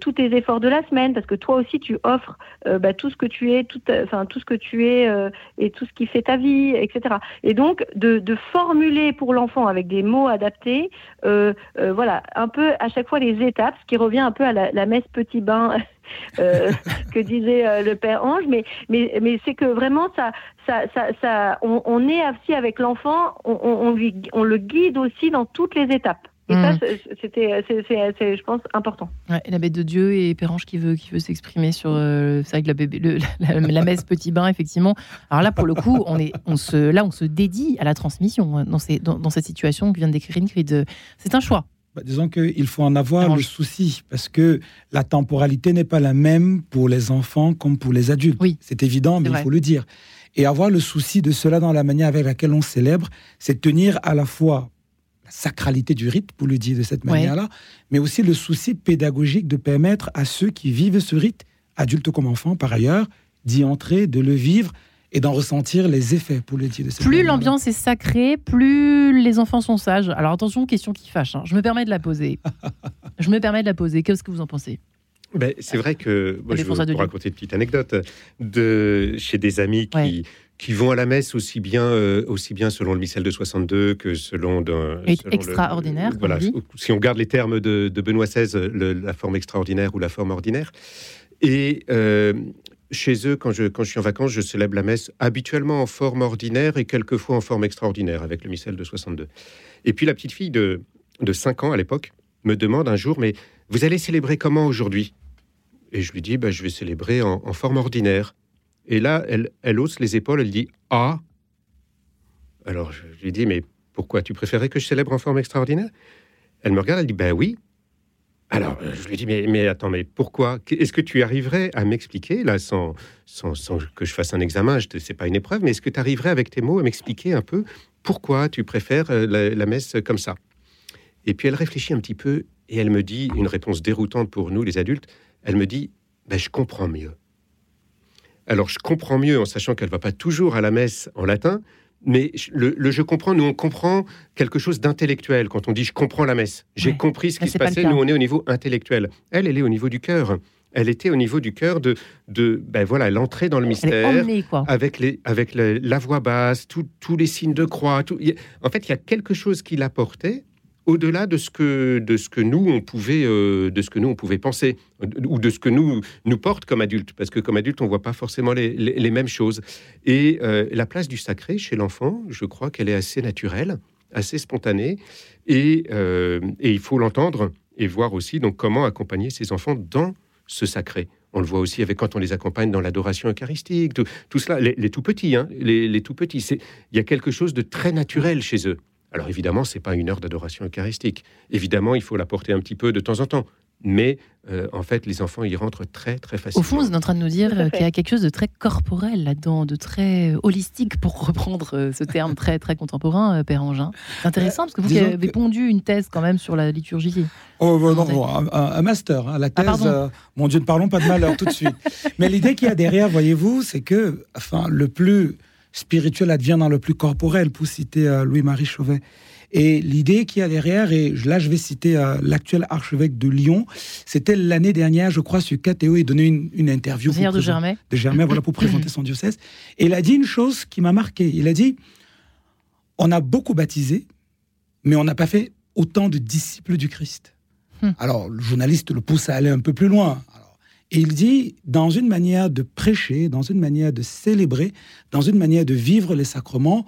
tous tes efforts de la semaine, parce que toi aussi tu offres bah, tout ce que tu es, tout, enfin tout ce que tu es et tout ce qui fait ta vie, etc. Et donc de, formuler pour l'enfant avec des mots adaptés, voilà, un peu à chaque fois les étapes, ce qui revient un peu à la, la messe petit bain euh, que disait euh, le père Ange, mais, mais, mais c'est que vraiment, ça, ça, ça, ça on, est aussi avec l'enfant, on, on, lui, on le guide aussi dans toutes les étapes. Et ça, hmm. c'était, c'est, je pense, important. Ouais, la bête de Dieu et Pérange qui veut, qui veut s'exprimer sur, euh, c'est la, bébé, le, la, messe petit bain, effectivement. Alors là, pour le coup, on est, on se, là, on se dédie à la transmission hein, dans, ces, dans, dans cette situation que vient de décrire Ingrid. C'est un choix. Bah, disons qu'il faut en avoir le souci, parce que la temporalité n'est pas la même pour les enfants comme pour les adultes. Oui. C'est évident, mais il faut le dire. Et avoir le souci de cela dans la manière avec laquelle on célèbre, c'est tenir à la fois la sacralité du rite, pour le dire de cette manière-là, mais aussi le souci pédagogique de permettre à ceux qui vivent ce rite, adultes comme enfants par ailleurs, d'y entrer, de le vivre et d'en ressentir les effets, pour le dire de Plus l'ambiance est sacrée, plus les enfants sont sages. Alors attention, question qui fâche. Hein. Je me permets de la poser. je me permets de la poser. Qu'est-ce que vous en pensez? Ben, c'est vrai que moi, je vais vous raconter une petite anecdote de chez des amis qui, qui vont à la messe aussi bien, euh, aussi bien selon le missel de 62 que selon. De, extraordinaire. voilà, si on garde les termes de, Benoît XVI, la forme extraordinaire ou la forme ordinaire. Et euh, chez eux, quand je, quand je suis en vacances, je célèbre la messe habituellement en forme ordinaire et quelquefois en forme extraordinaire avec le missel de 62. Et puis la petite fille de, de 5 ans à l'époque me demande un jour, mais vous allez célébrer comment aujourd'hui? Et je lui dis, bah, je vais célébrer en, forme ordinaire. Et là, elle, elle hausse les épaules, elle dit, ah Alors je lui dis, mais pourquoi tu préférais que je célèbre en forme extraordinaire? Elle me regarde, elle dit, ben oui, alors, euh, je lui dis, mais, mais attends, mais pourquoi? Est-ce que tu arriverais à m'expliquer, là, sans, sans, que je fasse un examen, ce n'est pas une épreuve, mais est-ce que tu arriverais avec tes mots à m'expliquer un peu pourquoi tu préfères euh, la, messe comme ça? Et puis elle réfléchit un petit peu et elle me dit, une réponse déroutante pour nous les adultes, elle me dit, ben, je comprends mieux. Alors je comprends mieux en sachant qu'elle va pas toujours à la messe en latin, mais le, je comprends, nous on comprend quelque chose d'intellectuel quand on dit je comprends la messe. J'ai compris ce qui se passait, nous on est au niveau intellectuel. Elle, elle est au niveau du cœur. Elle était au niveau du cœur de, de ben voilà, l'entrée dans le mystère, avec, les, avec la voix basse, tous les signes de croix. Tout, en fait, il y a quelque chose qui l'apportait au-delà de ce que de ce que nous on pouvait euh, de ce que nous on pouvait penser ou de ce que nous nous porte comme adultes parce que comme adultes on voit pas forcément les, mêmes choses et euh, la place du sacré chez l'enfant je crois qu'elle est assez naturelle assez spontanée et, euh, et il faut l'entendre et voir aussi donc comment accompagner ces enfants dans ce sacré on le voit aussi avec quand on les accompagne dans l'adoration eucharistique, tout, cela, les, tout petits, hein, les, les tout petits. C'est, il y a quelque chose de très naturel chez eux. Alors évidemment, c'est pas une heure d'adoration eucharistique. Évidemment, il faut la porter un petit peu de temps en temps. Mais euh, en fait, les enfants y rentrent très très facilement. Au fond, vous êtes en train de nous dire qu'il y a quelque chose de très corporel là-dedans, de très holistique, pour reprendre euh, ce terme très très contemporain, euh, Père Angin. C'est intéressant parce que vous avez pondu une thèse quand même sur la liturgie. Oh non, un, master, hein, la ah, thèse. mon Dieu, ne parlons pas de malheur tout de suite. Mais l'idée qu'il y a derrière, voyez-vous, c'est que, enfin, le plus spirituel advient dans le plus corporel, pour citer euh, Louis-Marie Chauvet. Et l'idée qu'il y a derrière, et là je vais citer euh, l'actuel archevêque de Lyon, c'était l'année dernière, je crois, sur KTO, il donnait une, une interview de Germain. De Germain, voilà, pour présenter son diocèse. Et il a dit une chose qui m'a marqué. Il a dit, on a beaucoup baptisé, mais on n'a pas fait autant de disciples du Christ. Hmm. Alors, le journaliste le pousse à aller un peu plus loin. Et il dit, dans une manière de prêcher, dans une manière de célébrer, dans une manière de vivre les sacrements,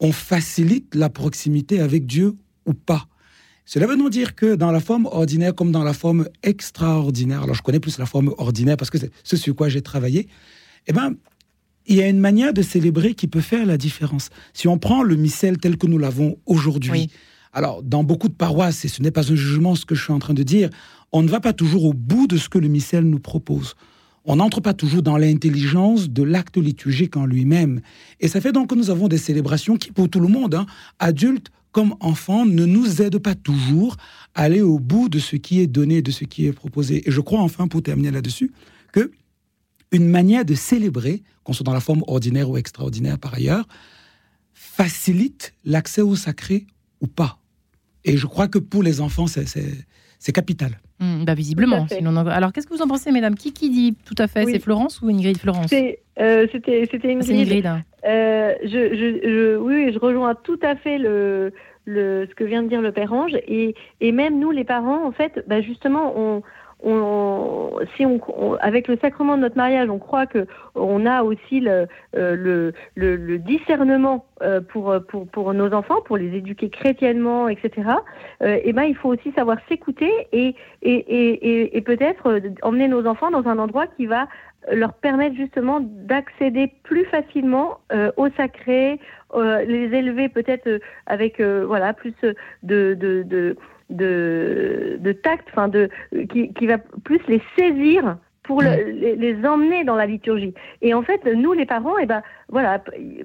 on facilite la proximité avec Dieu ou pas. Cela veut donc dire que dans la forme ordinaire comme dans la forme extraordinaire, alors je connais plus la forme ordinaire parce que c'est ce sur quoi j'ai travaillé, eh ben, il y a une manière de célébrer qui peut faire la différence. Si on prend le missel tel que nous l'avons aujourd'hui, alors dans beaucoup de paroisses, et ce n'est pas un jugement ce que je suis en train de dire, on ne va pas toujours au bout de ce que le missel nous propose. On n'entre pas toujours dans l'intelligence de l'acte liturgique en lui-même. Et ça fait donc que nous avons des célébrations qui, pour tout le monde, hein, adultes comme enfants, ne nous aident pas toujours à aller au bout de ce qui est donné, de ce qui est proposé. Et je crois enfin, pour terminer là-dessus, que une manière de célébrer, qu'on soit dans la forme ordinaire ou extraordinaire par ailleurs, facilite l'accès au sacré ou pas. Et je crois que pour les enfants, c'est capital. Hmm, bah visiblement. Alors, qu'est-ce que vous en pensez, mesdames? Qui, qui dit tout à fait? C'est Florence ou Ingrid Florence? Euh, C'était Ingrid. Hein. Euh, je, je, oui, je rejoins tout à fait le, le, ce que vient de dire le père Ange. Et, et même nous, les parents, en fait, bah justement, on, si on, avec le sacrement de notre mariage, on croit que on a aussi le, euh, le, le, discernement euh, pour, pour, pour, nos enfants, pour les éduquer chrétiennement, etc. Euh, et ben, il faut aussi savoir s'écouter et, et, et, et peut-être emmener nos enfants dans un endroit qui va leur permettre justement d'accéder plus facilement au sacré, les élever peut-être avec voilà plus de, de, de de, de tact, enfin de, qui, qui, va plus les saisir pour mm. les, les, emmener dans la liturgie. Et en fait, nous les parents, et eh ben voilà,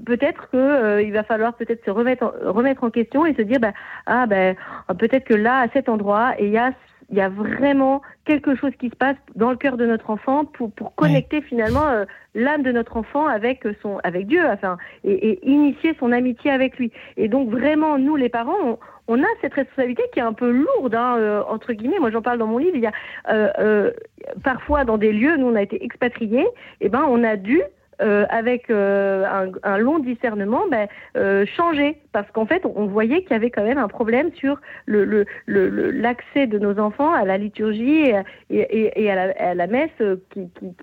peut-être que euh, il va falloir peut-être se remettre en, remettre en question et se dire ben ah ben peut-être que là à cet endroit il y a il y a vraiment quelque chose qui se passe dans le cœur de notre enfant pour, pour connecter finalement euh, l'âme de notre enfant avec son avec Dieu, enfin, et, et, initier son amitié avec lui. Et donc vraiment, nous les parents, on, on a cette responsabilité qui est un peu lourde, hein, euh, entre guillemets. Moi, j'en parle dans mon livre. Il y a euh, euh, parfois dans des lieux, nous on a été expatriés, et eh ben on a dû euh, avec euh, un, un, long discernement, ben, euh, changer. Parce qu'en fait, on voyait qu'il y avait quand même un problème sur l'accès le, le, le, de nos enfants à la liturgie et, et, et à, la, à, la, messe qui, qui,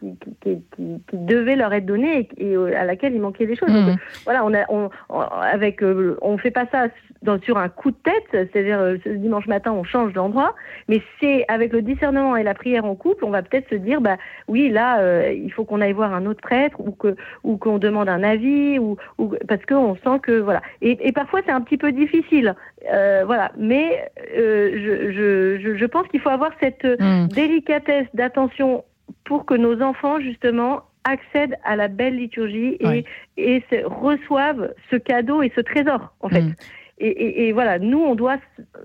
qui, qui, devait leur être donnée et, à laquelle il manquait des choses. Donc, mmh. voilà, on a, on, avec, on fait pas ça dans, sur un coup de tête, c'est-à-dire ce dimanche matin, on change d'endroit, mais c'est avec le discernement et la prière en couple, on va peut-être se dire, bah oui, là, il faut qu'on aille voir un autre prêtre ou que ou qu'on demande un avis ou, ou parce qu'on sent que voilà. Et, et parfois c'est un petit peu difficile, euh, voilà. Mais euh, je, je, je, pense qu'il faut avoir cette mm. délicatesse d'attention pour que nos enfants justement accèdent à la belle liturgie et, et reçoivent ce cadeau et ce trésor en fait. Mm. Et, voilà, nous, on doit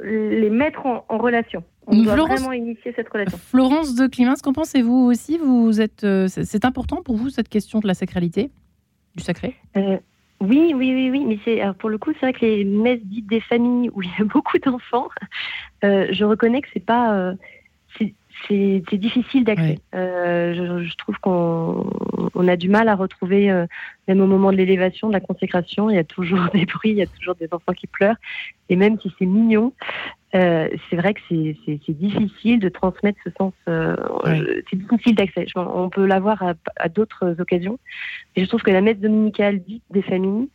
les mettre en, relation. On doit vraiment initier cette relation. Florence de Climens, qu'en pensez-vous aussi? Vous êtes, c'est important pour vous cette question de la sacralité, du sacré? Oui, oui, oui, oui, mais c'est pour le coup, c'est vrai que les messes dites des familles où il y a beaucoup d'enfants, euh, je reconnais que c'est pas, euh, c'est difficile d'accès. Euh, je, trouve qu'on a du mal à retrouver, même au moment de l'élévation, de la consécration, il y a toujours des bruits, il y a toujours des enfants qui pleurent, et même si c'est mignon, euh, c'est vrai que c'est difficile de transmettre ce sens. Euh, c'est difficile d'accès. On peut l'avoir à, d'autres occasions. Et je trouve que la messe dominicale dite des familles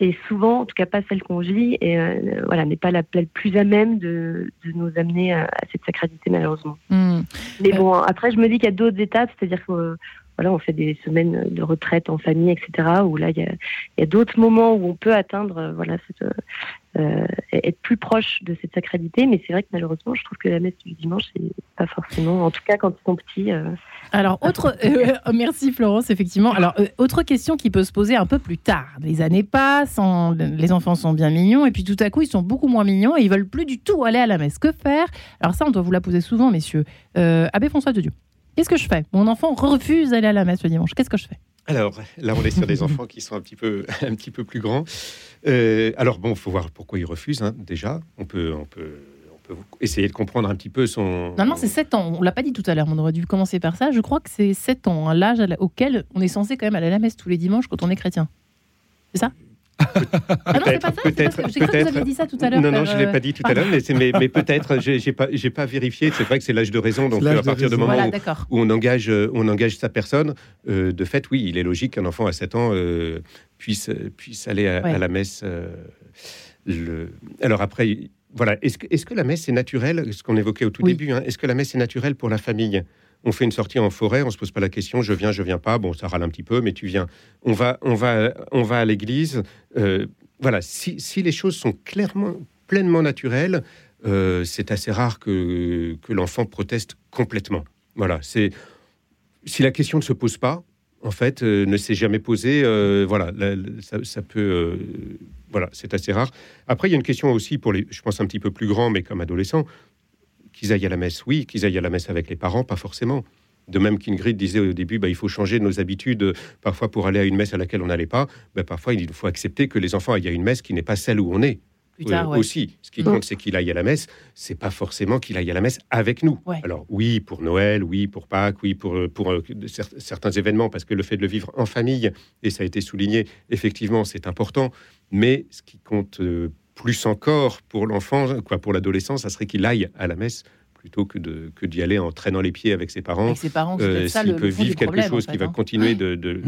est souvent, en tout cas pas celle qu'on vit, et euh, voilà, n'est pas la, plus à même de, nous amener à, cette sacralité malheureusement. Hmm. Mais bon, après je me dis qu'il y a d'autres étapes, c'est-à-dire que voilà, on fait des semaines de retraite en famille, etc. Où là, il y a, d'autres moments où on peut atteindre, euh, voilà, euh, être plus proche de cette sacralité. Mais c'est vrai que malheureusement, je trouve que la messe du dimanche, c'est pas forcément, en tout cas quand ils sont petits. Euh, Alors, autre, merci Florence, effectivement. Alors, autre question qui peut se poser un peu plus tard. Les années passent, les enfants sont bien mignons, et puis tout à coup, ils sont beaucoup moins mignons et ils veulent plus du tout aller à la messe. Que faire? Alors ça, on doit vous la poser souvent, messieurs. Abbé François de Dieu. Qu'est-ce que je fais? Mon enfant refuse d'aller à la messe le dimanche. Qu'est-ce que je fais? Alors là, on est sur des enfants qui sont un petit peu, un petit peu plus grands. Euh, alors bon, il faut voir pourquoi il refuse. Hein, déjà, on peut, on peut, on peut essayer de comprendre un petit peu son. Non, non, c'est 7 ans. On l'a pas dit tout à l'heure. On aurait dû commencer par ça. Je crois que c'est 7 ans, hein, l'âge auquel on est censé quand même aller à la messe tous les dimanches quand on est chrétien. C'est ça? Ah non, c'est pas ça. Peut-être. J'ai cru que vous avez dit ça tout à l'heure. Non, non, je l'ai pas dit tout à l'heure, mais, mais, mais peut-être. J'ai pas, j'ai pas vérifié. C'est vrai que c'est l'âge de raison. Donc à partir du moment où, on engage, euh, on engage sa personne, euh, de fait, oui, il est logique qu'un enfant à 7 ans euh, puisse, puisse aller à, la messe. le... Alors après, voilà. Est-ce que, est-ce que la messe est naturelle Ce qu'on évoquait au tout début. Hein, est-ce que la messe est naturelle pour la famille? On fait une sortie en forêt, on se pose pas la question, je viens, je viens pas, bon, ça râle un petit peu, mais tu viens. On va, on va, on va à l'église. Euh, voilà, si, les choses sont clairement, pleinement naturelles, euh, c'est assez rare que, l'enfant proteste complètement. Voilà, c'est si la question ne se pose pas, en fait, euh, ne s'est jamais posée, voilà, ça, peut, voilà, c'est assez rare. Après, il y a une question aussi pour les, je pense un petit peu plus grands, mais comme adolescents, qu'ils aillent à la messe, oui. Qu'ils aillent à la messe avec les parents, pas forcément. De même qu'Ingrid disait au début, bah, il faut changer nos habitudes. Euh, parfois, pour aller à une messe à laquelle on n'allait pas, bah, parfois, il faut accepter que les enfants aillent à une messe qui n'est pas celle où on est. Euh, aussi, ce qui compte, c'est qu'il aille à la messe. C'est pas forcément qu'il aille à la messe avec nous. Alors oui, pour Noël, oui, pour Pâques, oui, pour, euh, pour certains événements, parce que le fait de le vivre en famille, et ça a été souligné, effectivement, c'est important. Mais ce qui compte plus encore pour l'enfant, quoi, pour l'adolescent, ça serait qu'il aille à la messe plutôt que de que d'y aller en traînant les pieds avec ses parents. ses parents, euh, s'il peut vivre quelque chose qui va hein. continuer de, de,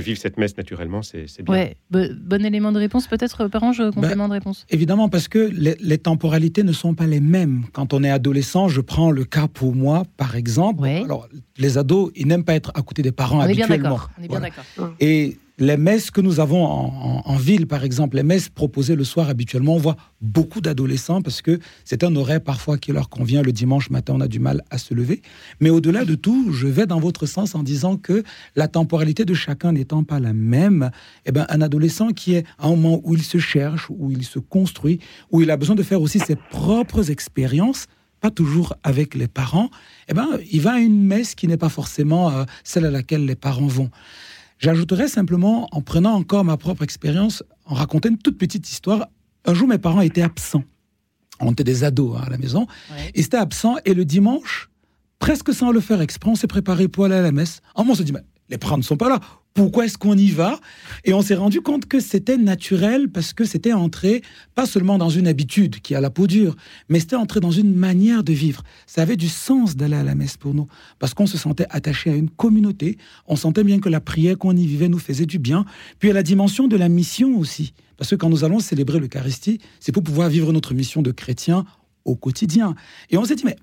vivre cette messe naturellement, c'est bien. Ouais. bon élément de réponse, peut-être, parents, je complément de réponse. Évidemment, parce que les, temporalités ne sont pas les mêmes. Quand on est adolescent, je prends le cas pour moi, par exemple. Alors, les ados, ils n'aiment pas être à côté des parents on habituellement. on est bien d'accord. Et les messes que nous avons en, ville, par exemple, les messes proposées le soir habituellement, on voit beaucoup d'adolescents parce que c'est un horaire parfois qui leur convient. Le dimanche matin, on a du mal à se lever. Mais au-delà de tout, je vais dans votre sens en disant que la temporalité de chacun n'étant pas la même, eh ben, un adolescent qui est à un moment où il se cherche, où il se construit, où il a besoin de faire aussi ses propres expériences, pas toujours avec les parents, eh ben, il va à une messe qui n'est pas forcément euh, celle à laquelle les parents vont. J'ajouterais simplement, en prenant encore ma propre expérience, en racontant une toute petite histoire. Un jour, mes parents étaient absents. On était des ados hein, à la maison. Ils étaient absents. Et le dimanche, presque sans le faire exprès, on s'est préparé pour aller à la messe. En moment, on se dit, mais les parents ne sont pas là pourquoi est-ce qu'on y va? Et on s'est rendu compte que c'était naturel parce que c'était entré pas seulement dans une habitude qui a la peau dure, mais c'était entré dans une manière de vivre. Ça avait du sens d'aller à la messe pour nous parce qu'on se sentait attaché à une communauté, on sentait bien que la prière qu'on y vivait nous faisait du bien, puis à la dimension de la mission aussi. Parce que quand nous allons célébrer l'Eucharistie, c'est pour pouvoir vivre notre mission de chrétien au quotidien. Et on s'est dit, mais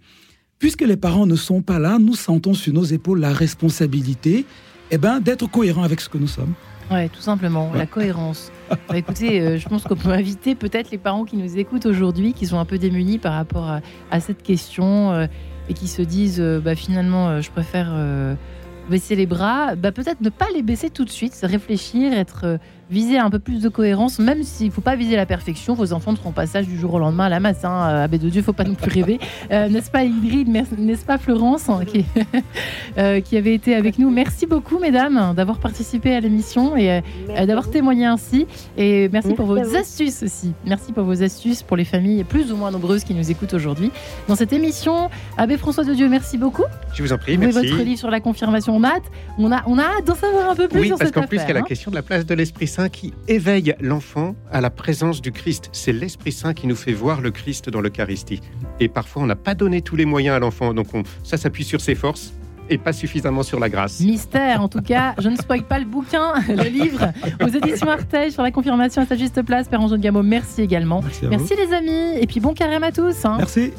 puisque les parents ne sont pas là, nous sentons sur nos épaules la responsabilité eh ben, d'être cohérent avec ce que nous sommes. Ouais, tout simplement, la cohérence. Bah, écoutez, euh, je pense qu'on peut inviter peut-être les parents qui nous écoutent aujourd'hui, qui sont un peu démunis par rapport à, cette question euh, et qui se disent, euh, bah, finalement, je préfère baisser les bras. Bah, peut-être ne pas les baisser tout de suite, réfléchir, être visez un peu plus de cohérence, même s'il ne faut pas viser la perfection. Vos enfants ne feront pas ça du jour au lendemain à la masse. Hein. Euh, Abbé de Dieu, il ne faut pas non plus rêver. Euh, n'est-ce pas Ingrid N'est-ce pas Florence hein, qui, qui, avait été avec nous? Merci beaucoup, mesdames, d'avoir participé à l'émission et d'avoir témoigné ainsi. Et merci, pour vos astuces aussi. Merci pour vos astuces pour les familles plus ou moins nombreuses qui nous écoutent aujourd'hui. Dans cette émission, Abbé François de Dieu, merci beaucoup. Je vous en prie, merci. votre livre sur la confirmation. On a hâte, on a, on a hâte d'en savoir un peu plus oui, sur parce qu'en plus, il y a la question de la place de l'Esprit Saint qui éveille l'enfant à la présence du Christ. C'est l'Esprit Saint qui nous fait voir le Christ dans l'Eucharistie. Et parfois, on n'a pas donné tous les moyens à l'enfant, donc ça s'appuie sur ses forces et pas suffisamment sur la grâce. Mystère, en tout cas, je ne spoil pas le bouquin, le livre, aux éditions Artege sur la confirmation à sa juste place. Père Ange de Gamo, merci également. Merci, les amis, et puis bon carême à tous. Hein. Merci.